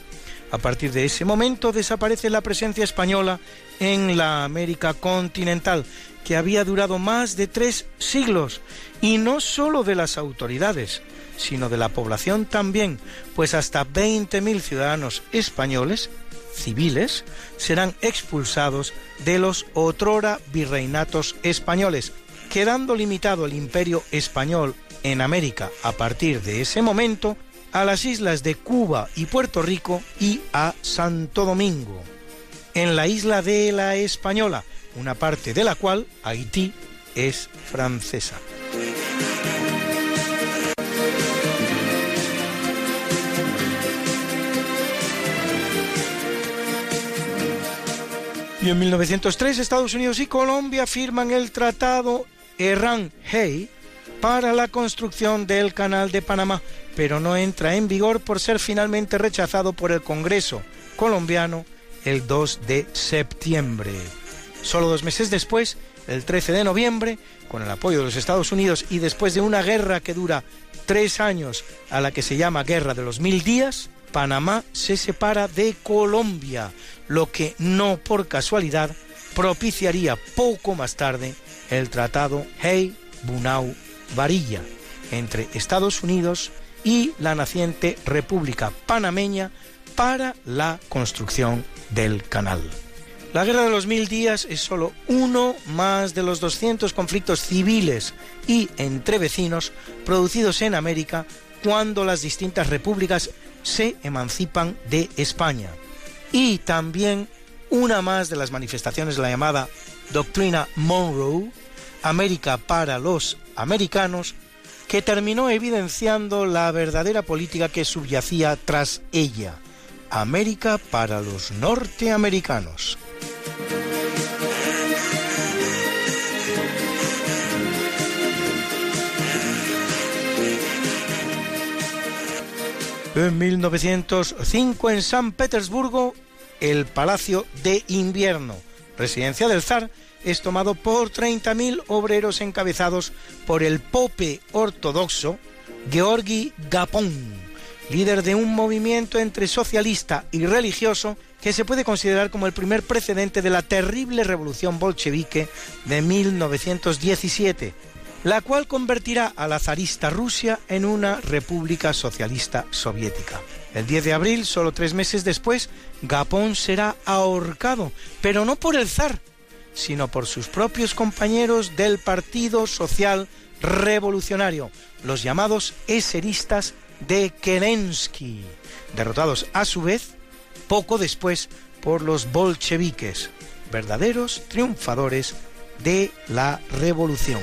A partir de ese momento desaparece la presencia española en la América continental, que había durado más de tres siglos, y no sólo de las autoridades, sino de la población también, pues hasta 20.000 ciudadanos españoles, civiles, serán expulsados de los otrora virreinatos españoles, quedando limitado el imperio español en América a partir de ese momento a las islas de Cuba y Puerto Rico y a Santo Domingo. En la isla de la Española, una parte de la cual, Haití, es francesa. Y en 1903 Estados Unidos y Colombia firman el Tratado Errán-Hay para la construcción del Canal de Panamá, pero no entra en vigor por ser finalmente rechazado por el Congreso colombiano el 2 de septiembre. Solo dos meses después, el 13 de noviembre, con el apoyo de los Estados Unidos y después de una guerra que dura tres años, a la que se llama Guerra de los Mil Días, Panamá se separa de Colombia, lo que no por casualidad propiciaría poco más tarde el tratado Hey-Bunau-Varilla entre Estados Unidos y la naciente República Panameña para la construcción del canal. La Guerra de los Mil Días es solo uno más de los 200 conflictos civiles y entre vecinos producidos en América cuando las distintas repúblicas se emancipan de España y también una más de las manifestaciones de la llamada Doctrina Monroe, América para los americanos, que terminó evidenciando la verdadera política que subyacía tras ella, América para los norteamericanos. En 1905 en San Petersburgo, el Palacio de Invierno, residencia del zar, es tomado por 30.000 obreros encabezados por el pope ortodoxo Georgi Gapon, líder de un movimiento entre socialista y religioso que se puede considerar como el primer precedente de la terrible revolución bolchevique de 1917 la cual convertirá a la zarista Rusia en una república socialista soviética. El 10 de abril, solo tres meses después, Gapón será ahorcado, pero no por el zar, sino por sus propios compañeros del Partido Social Revolucionario, los llamados eseristas de Kerensky, derrotados a su vez poco después por los bolcheviques, verdaderos triunfadores de la revolución.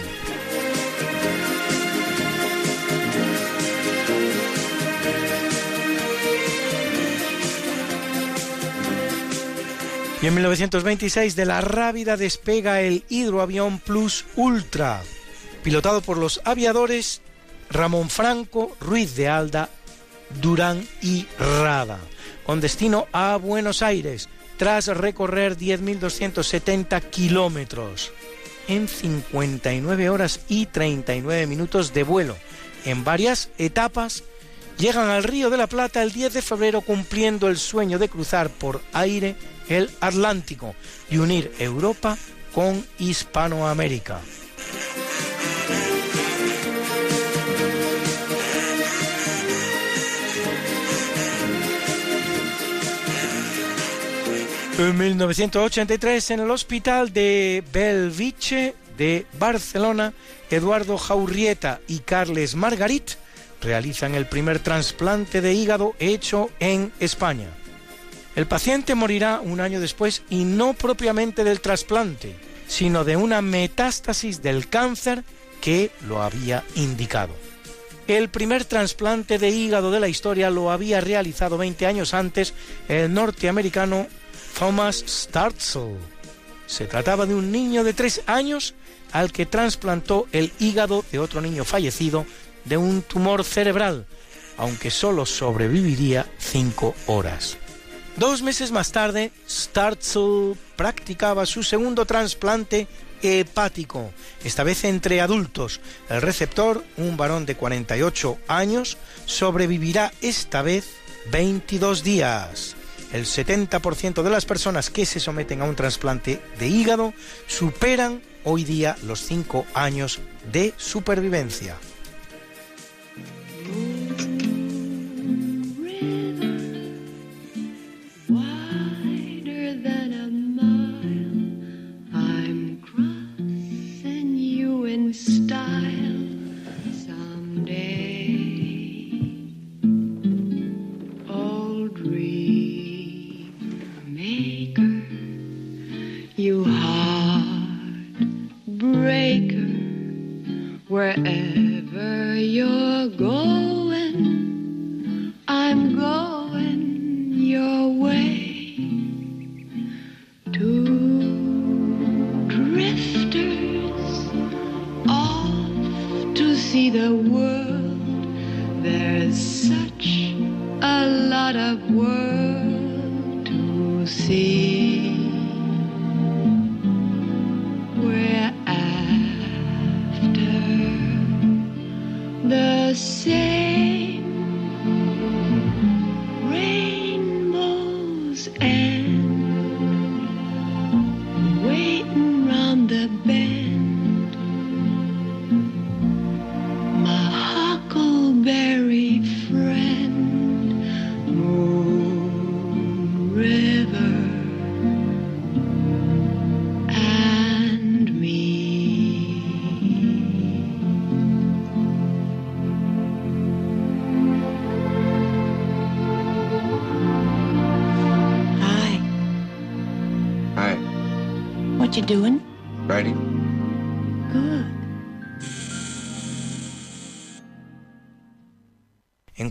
Y en 1926 de la Rábida despega el hidroavión Plus Ultra, pilotado por los aviadores Ramón Franco, Ruiz de Alda, Durán y Rada, con destino a Buenos Aires, tras recorrer 10.270 kilómetros en 59 horas y 39 minutos de vuelo, en varias etapas llegan al Río de la Plata el 10 de febrero cumpliendo el sueño de cruzar por aire el Atlántico y unir Europa con Hispanoamérica. En 1983, en el hospital de Belviche de Barcelona, Eduardo Jaurrieta y Carles Margarit realizan el primer trasplante de hígado hecho en España. El paciente morirá un año después y no propiamente del trasplante, sino de una metástasis del cáncer que lo había indicado. El primer trasplante de hígado de la historia lo había realizado 20 años antes el norteamericano Thomas Startzel. Se trataba de un niño de 3 años al que trasplantó el hígado de otro niño fallecido de un tumor cerebral, aunque solo sobreviviría 5 horas. Dos meses más tarde, Startzel practicaba su segundo trasplante hepático, esta vez entre adultos. El receptor, un varón de 48 años, sobrevivirá esta vez 22 días. El 70% de las personas que se someten a un trasplante de hígado superan hoy día los 5 años de supervivencia. style someday. Old maker, you heartbreaker, wherever you're going, I'm going your way to. See the world. There's such a lot of world to see.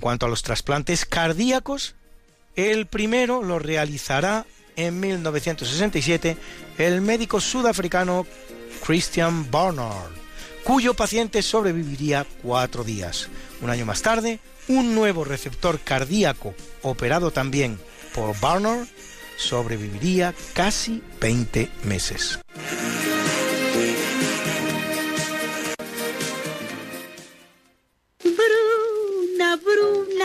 Cuanto a los trasplantes cardíacos, el primero lo realizará en 1967 el médico sudafricano Christian Barnard, cuyo paciente sobreviviría cuatro días. Un año más tarde, un nuevo receptor cardíaco, operado también por Barnard, sobreviviría casi 20 meses.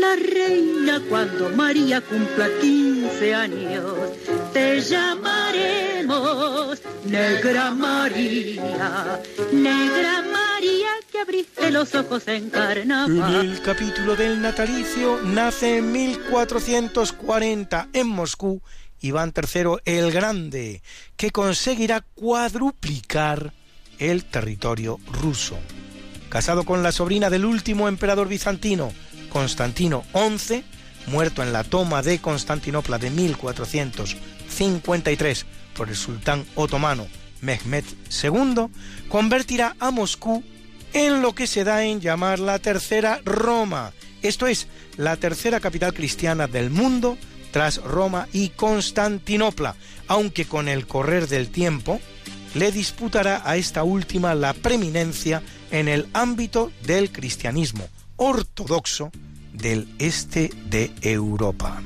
la reina cuando María cumpla 15 años. Te llamaremos Negra María, Negra María que abriste los ojos en carnaval. el capítulo del natalicio nace en 1440 en Moscú Iván III el Grande, que conseguirá cuadruplicar el territorio ruso. Casado con la sobrina del último emperador bizantino, Constantino XI, muerto en la toma de Constantinopla de 1453 por el sultán otomano Mehmed II, convertirá a Moscú en lo que se da en llamar la Tercera Roma, esto es, la tercera capital cristiana del mundo tras Roma y Constantinopla, aunque con el correr del tiempo le disputará a esta última la preeminencia en el ámbito del cristianismo ortodoxo del este de Europa.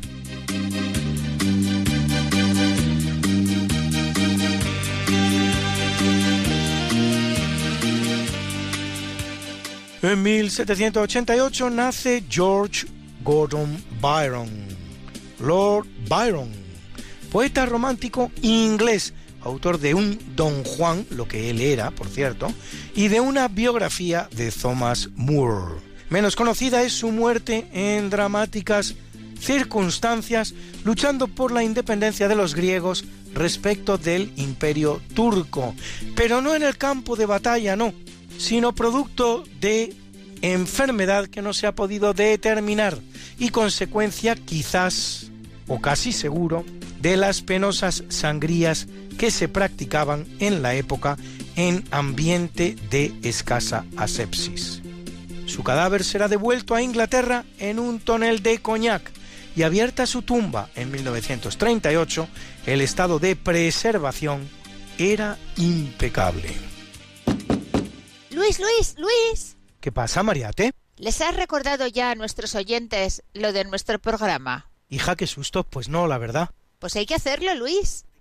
En 1788 nace George Gordon Byron, Lord Byron, poeta romántico inglés, autor de un Don Juan, lo que él era, por cierto, y de una biografía de Thomas Moore. Menos conocida es su muerte en dramáticas circunstancias luchando por la independencia de los griegos respecto del imperio turco, pero no en el campo de batalla, no, sino producto de enfermedad que no se ha podido determinar y consecuencia quizás o casi seguro de las penosas sangrías que se practicaban en la época en ambiente de escasa asepsis. Su cadáver será devuelto a Inglaterra en un tonel de coñac y abierta su tumba en 1938, el estado de preservación era impecable. Luis, Luis, Luis. ¿Qué pasa, Mariate? ¿Les has recordado ya a nuestros oyentes lo de nuestro programa? Hija, qué susto. Pues no, la verdad. Pues hay que hacerlo, Luis.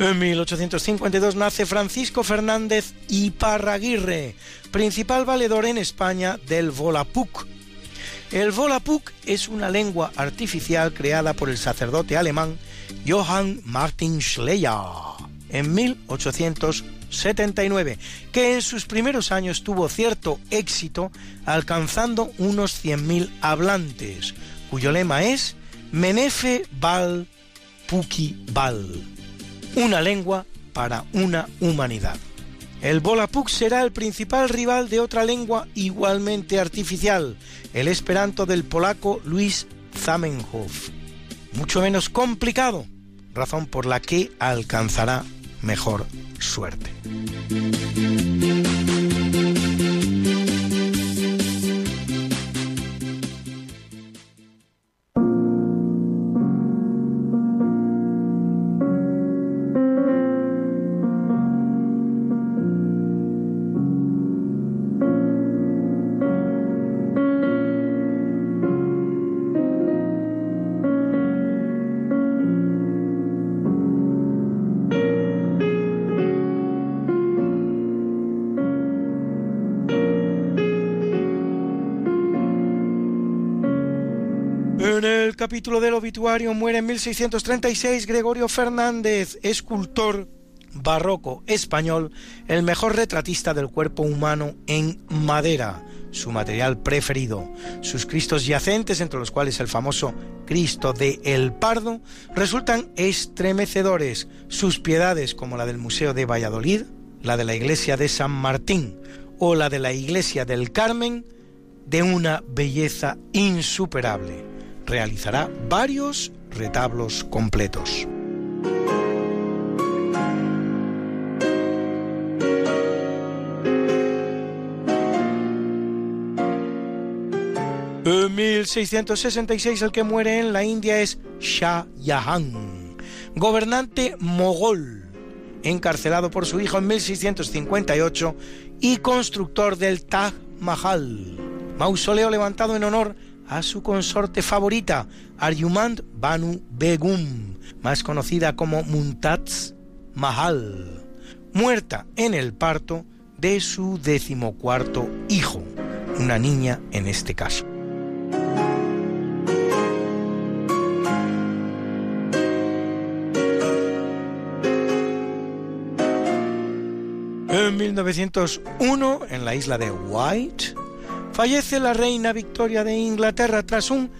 En 1852 nace Francisco Fernández Iparraguirre, principal valedor en España del Volapük. El Volapük es una lengua artificial creada por el sacerdote alemán Johann Martin Schleyer en 1879, que en sus primeros años tuvo cierto éxito alcanzando unos 100.000 hablantes, cuyo lema es Menefe Bal Puki Bal una lengua para una humanidad. El Volapük será el principal rival de otra lengua igualmente artificial, el esperanto del polaco Luis Zamenhof. Mucho menos complicado, razón por la que alcanzará mejor suerte. Capítulo del obituario muere en 1636 Gregorio Fernández, escultor barroco español, el mejor retratista del cuerpo humano en madera, su material preferido. Sus cristos yacentes, entre los cuales el famoso Cristo de El Pardo, resultan estremecedores. Sus piedades, como la del Museo de Valladolid, la de la iglesia de San Martín o la de la iglesia del Carmen, de una belleza insuperable. Realizará varios retablos completos. En 1666 el que muere en la India es Shah Jahan, gobernante mogol, encarcelado por su hijo en 1658 y constructor del Taj Mahal, mausoleo levantado en honor su consorte favorita, Aryumand Banu Begum, más conocida como Mumtaz Mahal, muerta en el parto de su decimocuarto hijo, una niña en este caso. En 1901, en la isla de White, Fallece la reina Victoria de Inglaterra tras un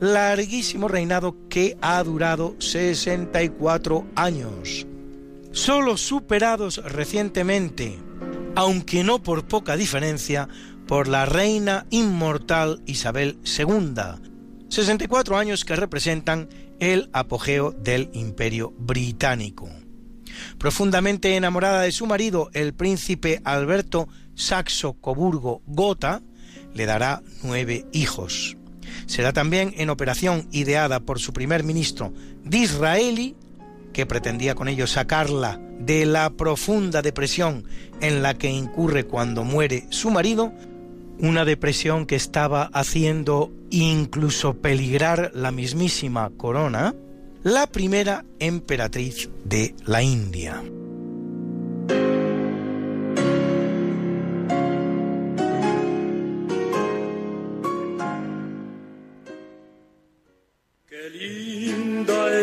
larguísimo reinado que ha durado 64 años. Solo superados recientemente, aunque no por poca diferencia, por la reina inmortal Isabel II, 64 años que representan el apogeo del imperio británico. Profundamente enamorada de su marido, el príncipe Alberto Saxo-Coburgo Gotha, le dará nueve hijos. Será también en operación ideada por su primer ministro Disraeli, que pretendía con ello sacarla de la profunda depresión en la que incurre cuando muere su marido, una depresión que estaba haciendo incluso peligrar la mismísima corona, la primera emperatriz de la India.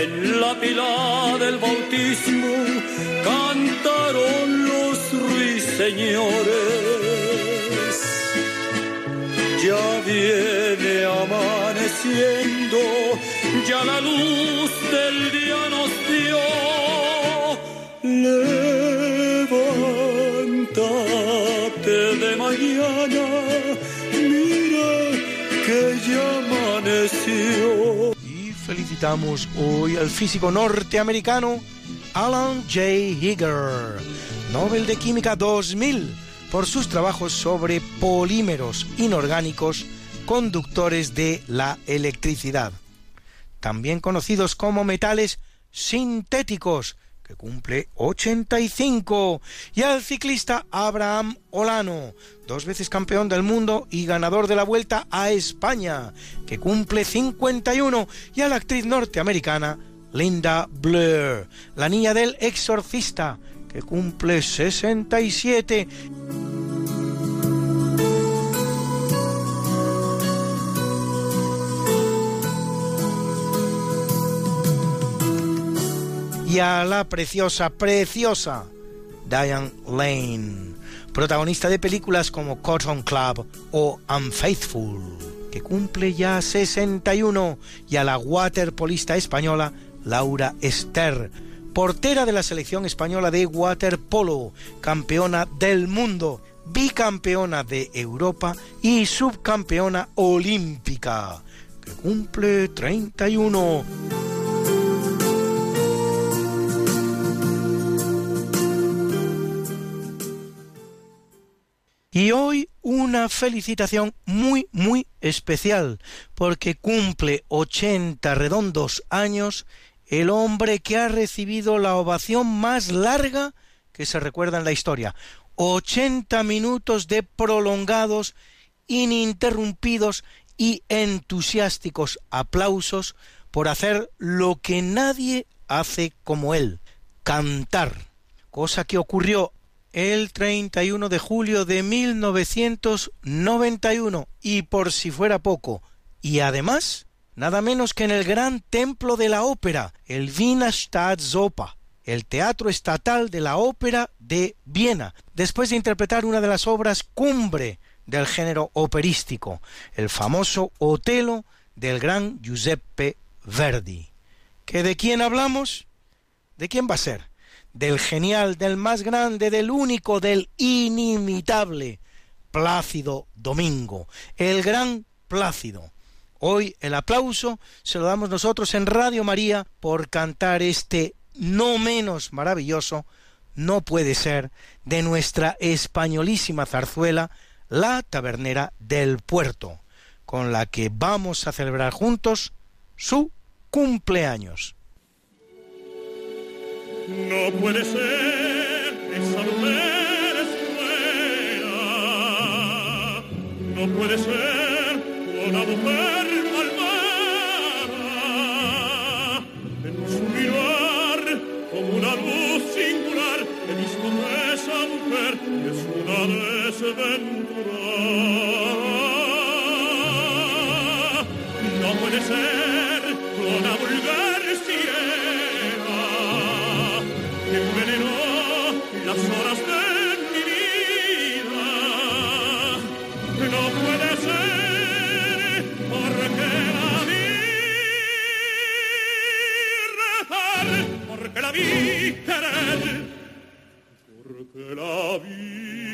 En la pila del bautismo cantaron los ruiseñores ya viene amaneciendo, ya la luz del día nos dio. Hoy al físico norteamericano Alan J. Higger, Nobel de Química 2000 por sus trabajos sobre polímeros inorgánicos conductores de la electricidad, también conocidos como metales sintéticos, que cumple 85, y al ciclista Abraham Olano, dos veces campeón del mundo y ganador de la Vuelta a España, que cumple 51, y a la actriz norteamericana Linda Blair, la niña del exorcista, que cumple 67. Y a la preciosa, preciosa Diane Lane, protagonista de películas como Cotton Club o Unfaithful, que cumple ya 61, y a la waterpolista española Laura Esther, portera de la selección española de waterpolo, campeona del mundo, bicampeona de Europa y subcampeona olímpica, que cumple 31. Y hoy una felicitación muy, muy especial, porque cumple 80 redondos años el hombre que ha recibido la ovación más larga que se recuerda en la historia. 80 minutos de prolongados, ininterrumpidos y entusiásticos aplausos por hacer lo que nadie hace como él, cantar, cosa que ocurrió el 31 de julio de 1991 y por si fuera poco, y además nada menos que en el gran templo de la ópera, el Wiener Staatsoper, el teatro estatal de la ópera de Viena, después de interpretar una de las obras cumbre del género operístico, el famoso Otelo del gran Giuseppe Verdi. ¿Que de quién hablamos? ¿De quién va a ser? Del genial, del más grande, del único, del inimitable Plácido Domingo, el gran Plácido, Hoy el aplauso se lo damos nosotros en Radio María por cantar este no menos maravilloso, no puede ser, de nuestra españolísima zarzuela, La Tabernera del Puerto, con la que vamos a celebrar juntos su cumpleaños. No puede ser, esa mujer es buena. No puede ser una mujer malvada. En su mirar, como una luz singular, he visto que esa mujer es una desventurada. No puede ser. Porque la vi rezar, porque la vi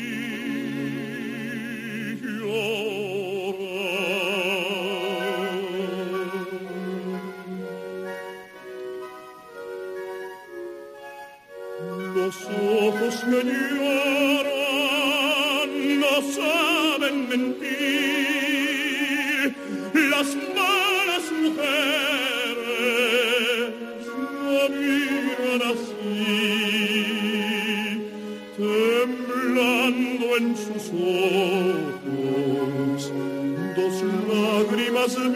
Los ojos que lloran no saben mentir. Las malas mujeres no miran así, temblando en sus ojos dos lágrimas de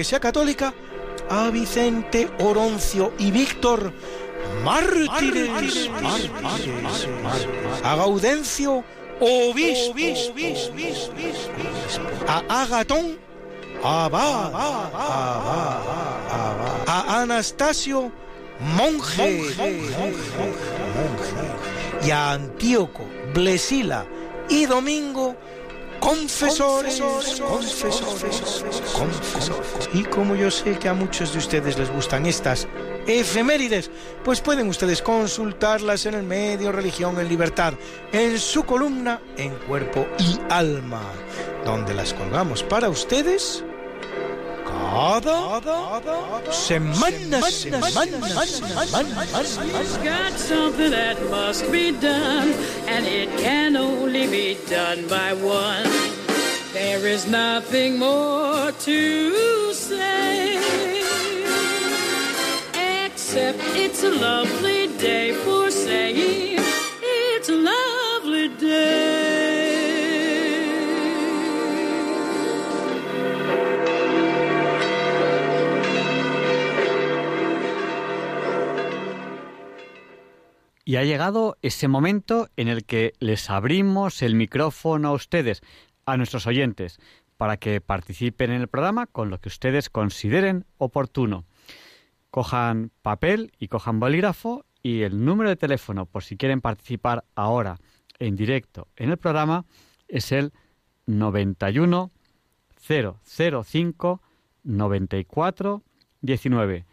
Iglesia Católica a Vicente Oroncio y Víctor mártires, a Gaudencio obispo, a Agatón abad, a Anastasio monje, y a Antíoco, Blesila y Domingo confesores, confesores, confesores. Y como yo sé que a muchos de ustedes les gustan estas efemérides, pues pueden ustedes consultarlas en el medio Religión en Libertad, en su columna En Cuerpo y Alma, donde las colgamos para ustedes cada semana, got something that must be done, and it can only be done by one. There is nothing more to say, except it's a lovely day for saying it's a lovely day. Y ha llegado ese momento en el que les abrimos el micrófono a ustedes, a nuestros oyentes, para que participen en el programa con lo que ustedes consideren oportuno. Cojan papel y cojan bolígrafo y el número de teléfono por si quieren participar ahora en directo en el programa es el 91 005 94 19.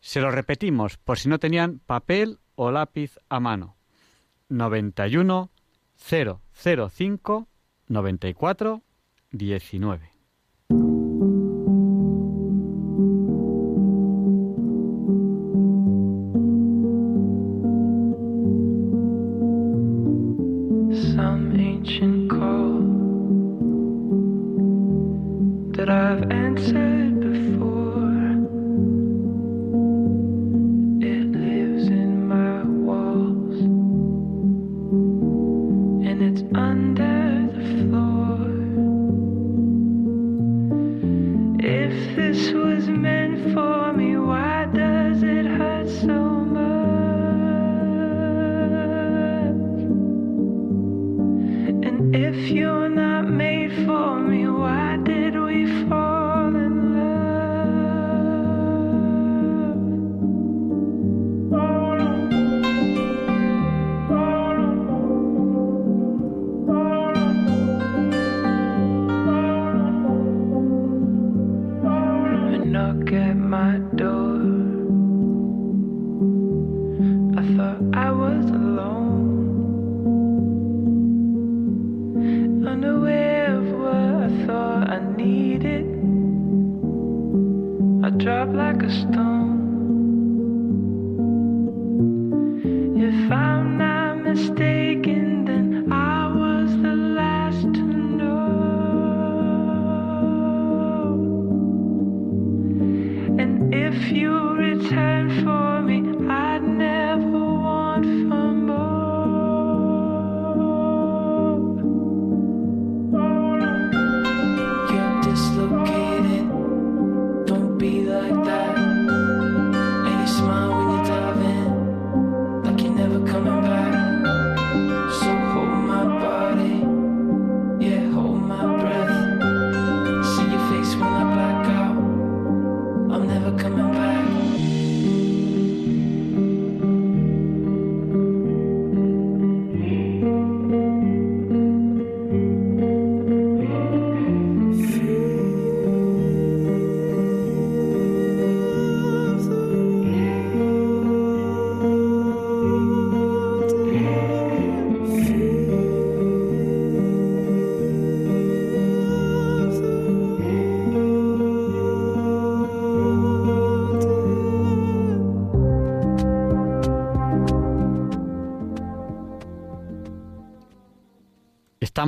Se lo repetimos por si no tenían papel o lápiz a mano. 91 005 94 19.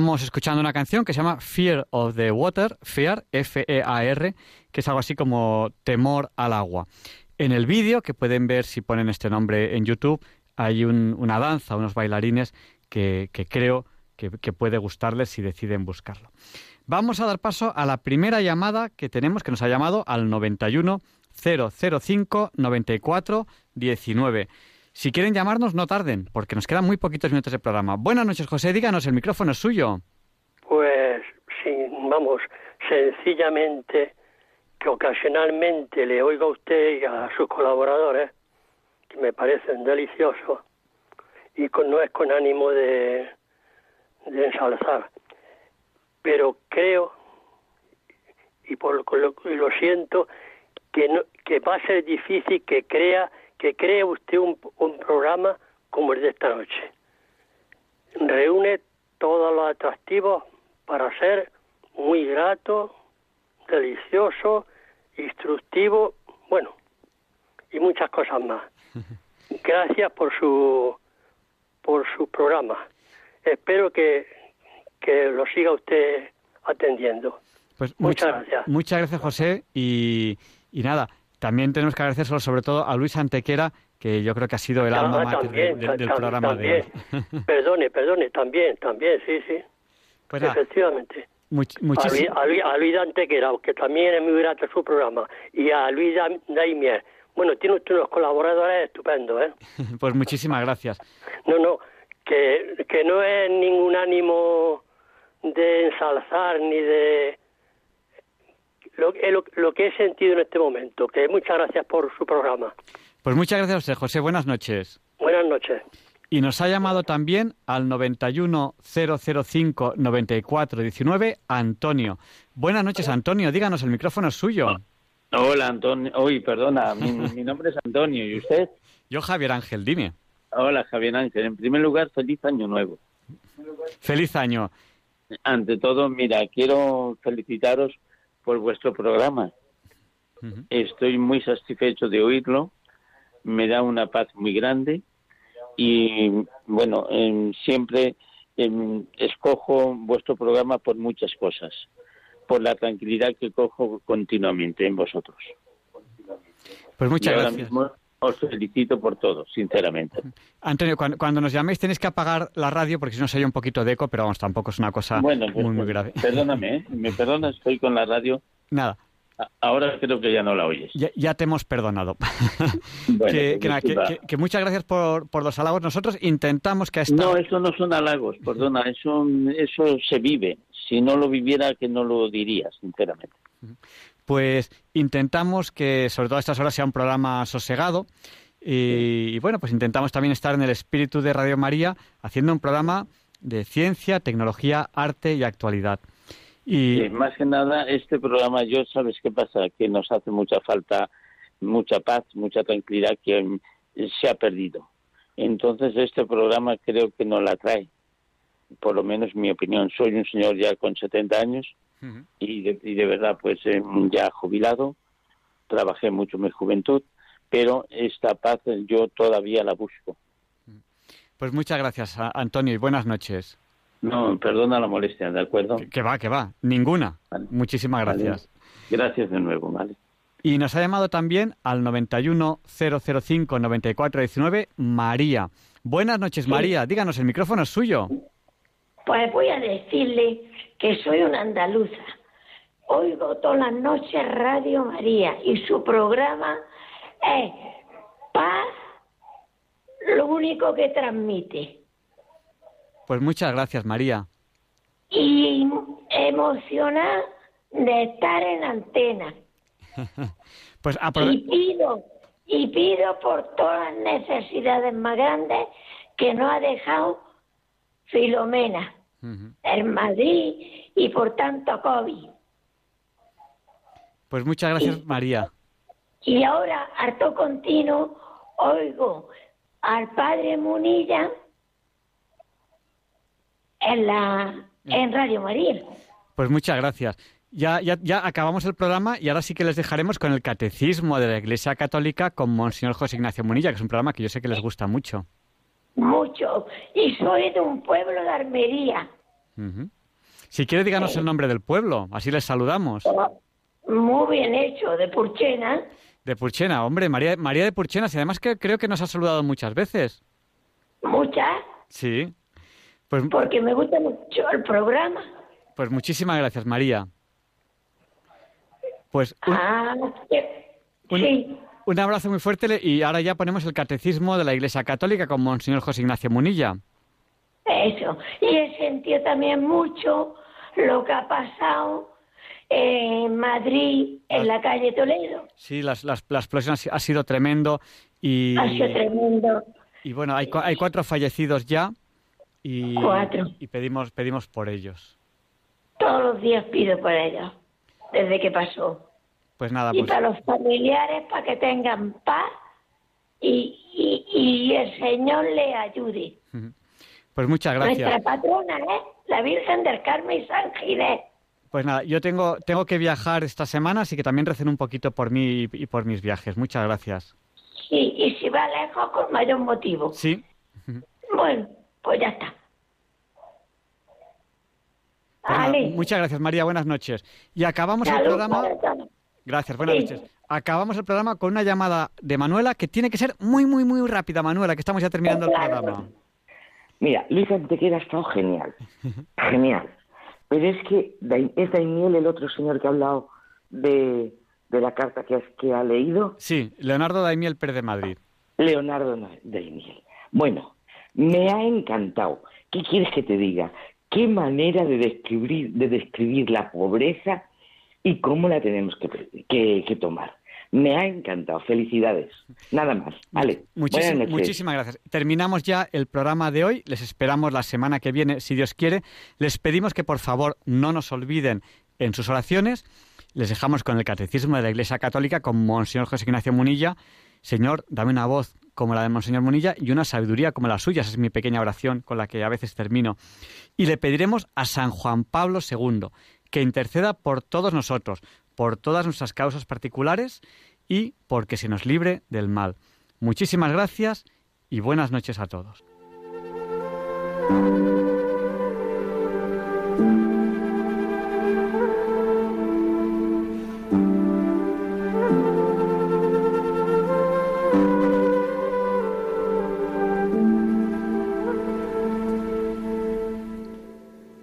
Estamos escuchando una canción que se llama Fear of the Water, Fear, F-E-A-R, que es algo así como temor al agua. En el vídeo, que pueden ver si ponen este nombre en YouTube, hay un- una danza, unos bailarines que, que creo que, que puede gustarles si deciden buscarlo. Vamos a dar paso a la primera llamada que tenemos, que nos ha llamado al 91 005 94 19. Si quieren llamarnos, no tarden, porque nos quedan muy poquitos minutos de programa. Buenas noches, José, díganos, el micrófono es suyo. Pues sí, vamos, sencillamente que ocasionalmente le oigo a usted y a sus colaboradores, que me parecen deliciosos, y con, no es con ánimo de, de ensalzar, pero creo, y, por, lo, y lo siento, que, no, que va a ser difícil que crea que cree usted un, un programa como el de esta noche. Reúne todos los atractivos para ser muy grato, delicioso, instructivo, bueno, y muchas cosas más. Gracias por su por su programa. Espero que, que lo siga usted atendiendo. Pues Muchas mucha- gracias. Muchas gracias, José. Y, y nada, también tenemos que agradecer sobre todo a Luis Antequera, que yo creo que ha sido el Ah, alma mater de- de- del programa de también. hoy. Perdone, perdone, también, también, sí, sí. Pues Efectivamente. much- muchísimo. a, Luis, a Luis Antequera, que también es muy grato su programa, y a Luis Daimier. Bueno, tiene usted unos colaboradores estupendos, ¿eh? Pues muchísimas gracias. No, no, que, que no es ningún ánimo de ensalzar ni de... Lo, es lo, lo que he sentido en este momento, que muchas gracias por su programa. Pues muchas gracias a usted, José. Buenas noches. Buenas noches. Y nos ha llamado también al 91005 9419 Antonio. Buenas noches, Antonio. Díganos, el micrófono es suyo. Hola, Antonio. Uy, perdona, mi, mi nombre es Antonio. ¿Y usted? Yo, Javier Ángel, dime. Hola, Javier Ángel. En primer lugar, feliz año nuevo. Feliz año. Ante todo, mira, quiero felicitaros por vuestro programa. Estoy muy satisfecho de oírlo. Me da una paz muy grande. Y bueno, em, siempre em, escojo vuestro programa por muchas cosas. Por la tranquilidad que cojo continuamente en vosotros. Pues muchas Y ahora gracias. mismo os felicito por todo, sinceramente. Antonio, cuando, cuando nos llaméis tenéis que apagar la radio porque si no se oye un poquito de eco, pero vamos, tampoco es una cosa Bueno, pues, muy, muy grave. Perdóname, ¿eh? me perdonas, estoy con la radio. Nada, Ahora creo que ya no la oyes. ya, ya te hemos perdonado. Bueno, que, pues que nada, que- disculpa. que- que muchas gracias por, por los halagos. Nosotros intentamos que a esta... No, eso no son halagos, perdona, eso, eso se vive. Si no lo viviera, que no lo diría, sinceramente. Pues intentamos que sobre todo a estas horas sea un programa sosegado y, bueno, pues intentamos también estar en el espíritu de Radio María haciendo un programa de ciencia, tecnología, arte y actualidad. Y más que nada, este programa, yo sabes qué pasa, que nos hace mucha falta, mucha paz, mucha tranquilidad que se ha perdido. Entonces este programa creo que no la trae, por lo menos mi opinión. Soy un señor ya con 70 años y de, y de verdad pues eh, ya jubilado, trabajé mucho en mi juventud, pero esta paz yo todavía la busco. Pues muchas gracias, Antonio, y buenas noches. No, perdona la molestia, ¿de acuerdo? Que va, que va. Ninguna. Muchísimas Vale. gracias. Gracias de nuevo, ¿vale? Y nos ha llamado también al 91005-9419 María. Buenas noches, María. Díganos, el micrófono es suyo. Pues voy a decirle que soy una andaluza. Oigo todas las noches Radio María y su programa es paz, lo único que transmite. Pues muchas gracias, María. Y emocionada de estar en antena. Pues Y pido, y pido por todas las necesidades más grandes que no ha dejado Filomena en Madrid y por tanto COVID. Pues muchas gracias, María. Y ahora, harto continuo, oigo al padre Munilla en la en Radio María. Pues muchas gracias. Ya, ya, ya acabamos el programa y ahora sí que les dejaremos con el Catecismo de la Iglesia Católica con Monseñor José Ignacio Munilla, que es un programa que yo sé que les gusta mucho. Mucho. Y soy de un pueblo de Armería. Si quiere, díganos el nombre del pueblo, así les saludamos. Muy bien hecho, de Purchena. De Purchena, hombre, María, María de Purchena, y además que creo que nos ha saludado muchas veces. Muchas, Sí. Pues, porque me gusta mucho el programa. pues muchísimas gracias, María. Pues un, Ah, un- sí. Un abrazo muy fuerte y ahora ya ponemos el Catecismo de la Iglesia Católica con Monseñor José Ignacio Munilla. Eso. Y he sentido también mucho lo que ha pasado en Madrid, en la calle Toledo. Sí, las, las, la explosión ha, si- ha sido tremendo y, Ha sido tremendo. y bueno, hay, hay cuatro fallecidos ya y, Cuatro. y pedimos, pedimos por ellos. Todos los días pido por ellos, desde que pasó. Pues nada, y pues para los familiares, para que tengan paz y, y, y el Señor le ayude. Pues muchas Nuestra gracias. patrona, ¿eh? La Virgen del Carmen y San Ginés. Pues nada, yo tengo, tengo que viajar esta semana, así que también recen un poquito por mí y, y por mis viajes. Muchas gracias. Sí, y si va lejos, con mayor motivo. Sí. Bueno, pues ya está. Pues nada, muchas gracias, María. Buenas noches. Y acabamos el programa. Gracias, buenas Sí. noches. Acabamos el programa con una llamada de Manuela que tiene que ser muy, muy, muy rápida, Manuela, que estamos ya terminando el programa. Mira, Luis Antequera ha estado genial. Genial. Pero es que es Daimiel el otro señor que ha hablado de, de la carta que, que ha leído. Sí, Leonardo Daimiel Pérez de Madrid. Leonardo Na- Daimiel. Bueno, me ha encantado. ¿Qué quieres que te diga? ¿Qué manera de describir, de describir la pobreza y cómo la tenemos que, que- que tomar? Me ha encantado. Felicidades. Nada más. Vale. Muchísim- Buenas noches. muchísimas gracias. Terminamos ya el programa de hoy. Les esperamos la semana que viene, si Dios quiere. Les pedimos que por favor no nos olviden en sus oraciones. Les dejamos con el Catecismo de la Iglesia Católica con Monseñor José Ignacio Munilla. Señor, dame una voz como la de Monseñor Munilla y una sabiduría como la suya. Esa es mi pequeña oración con la que a veces termino. Y le pediremos a San Juan Pablo II que interceda por todos nosotros, por todas nuestras causas particulares y porque se nos libre del mal. Muchísimas gracias y buenas noches a todos.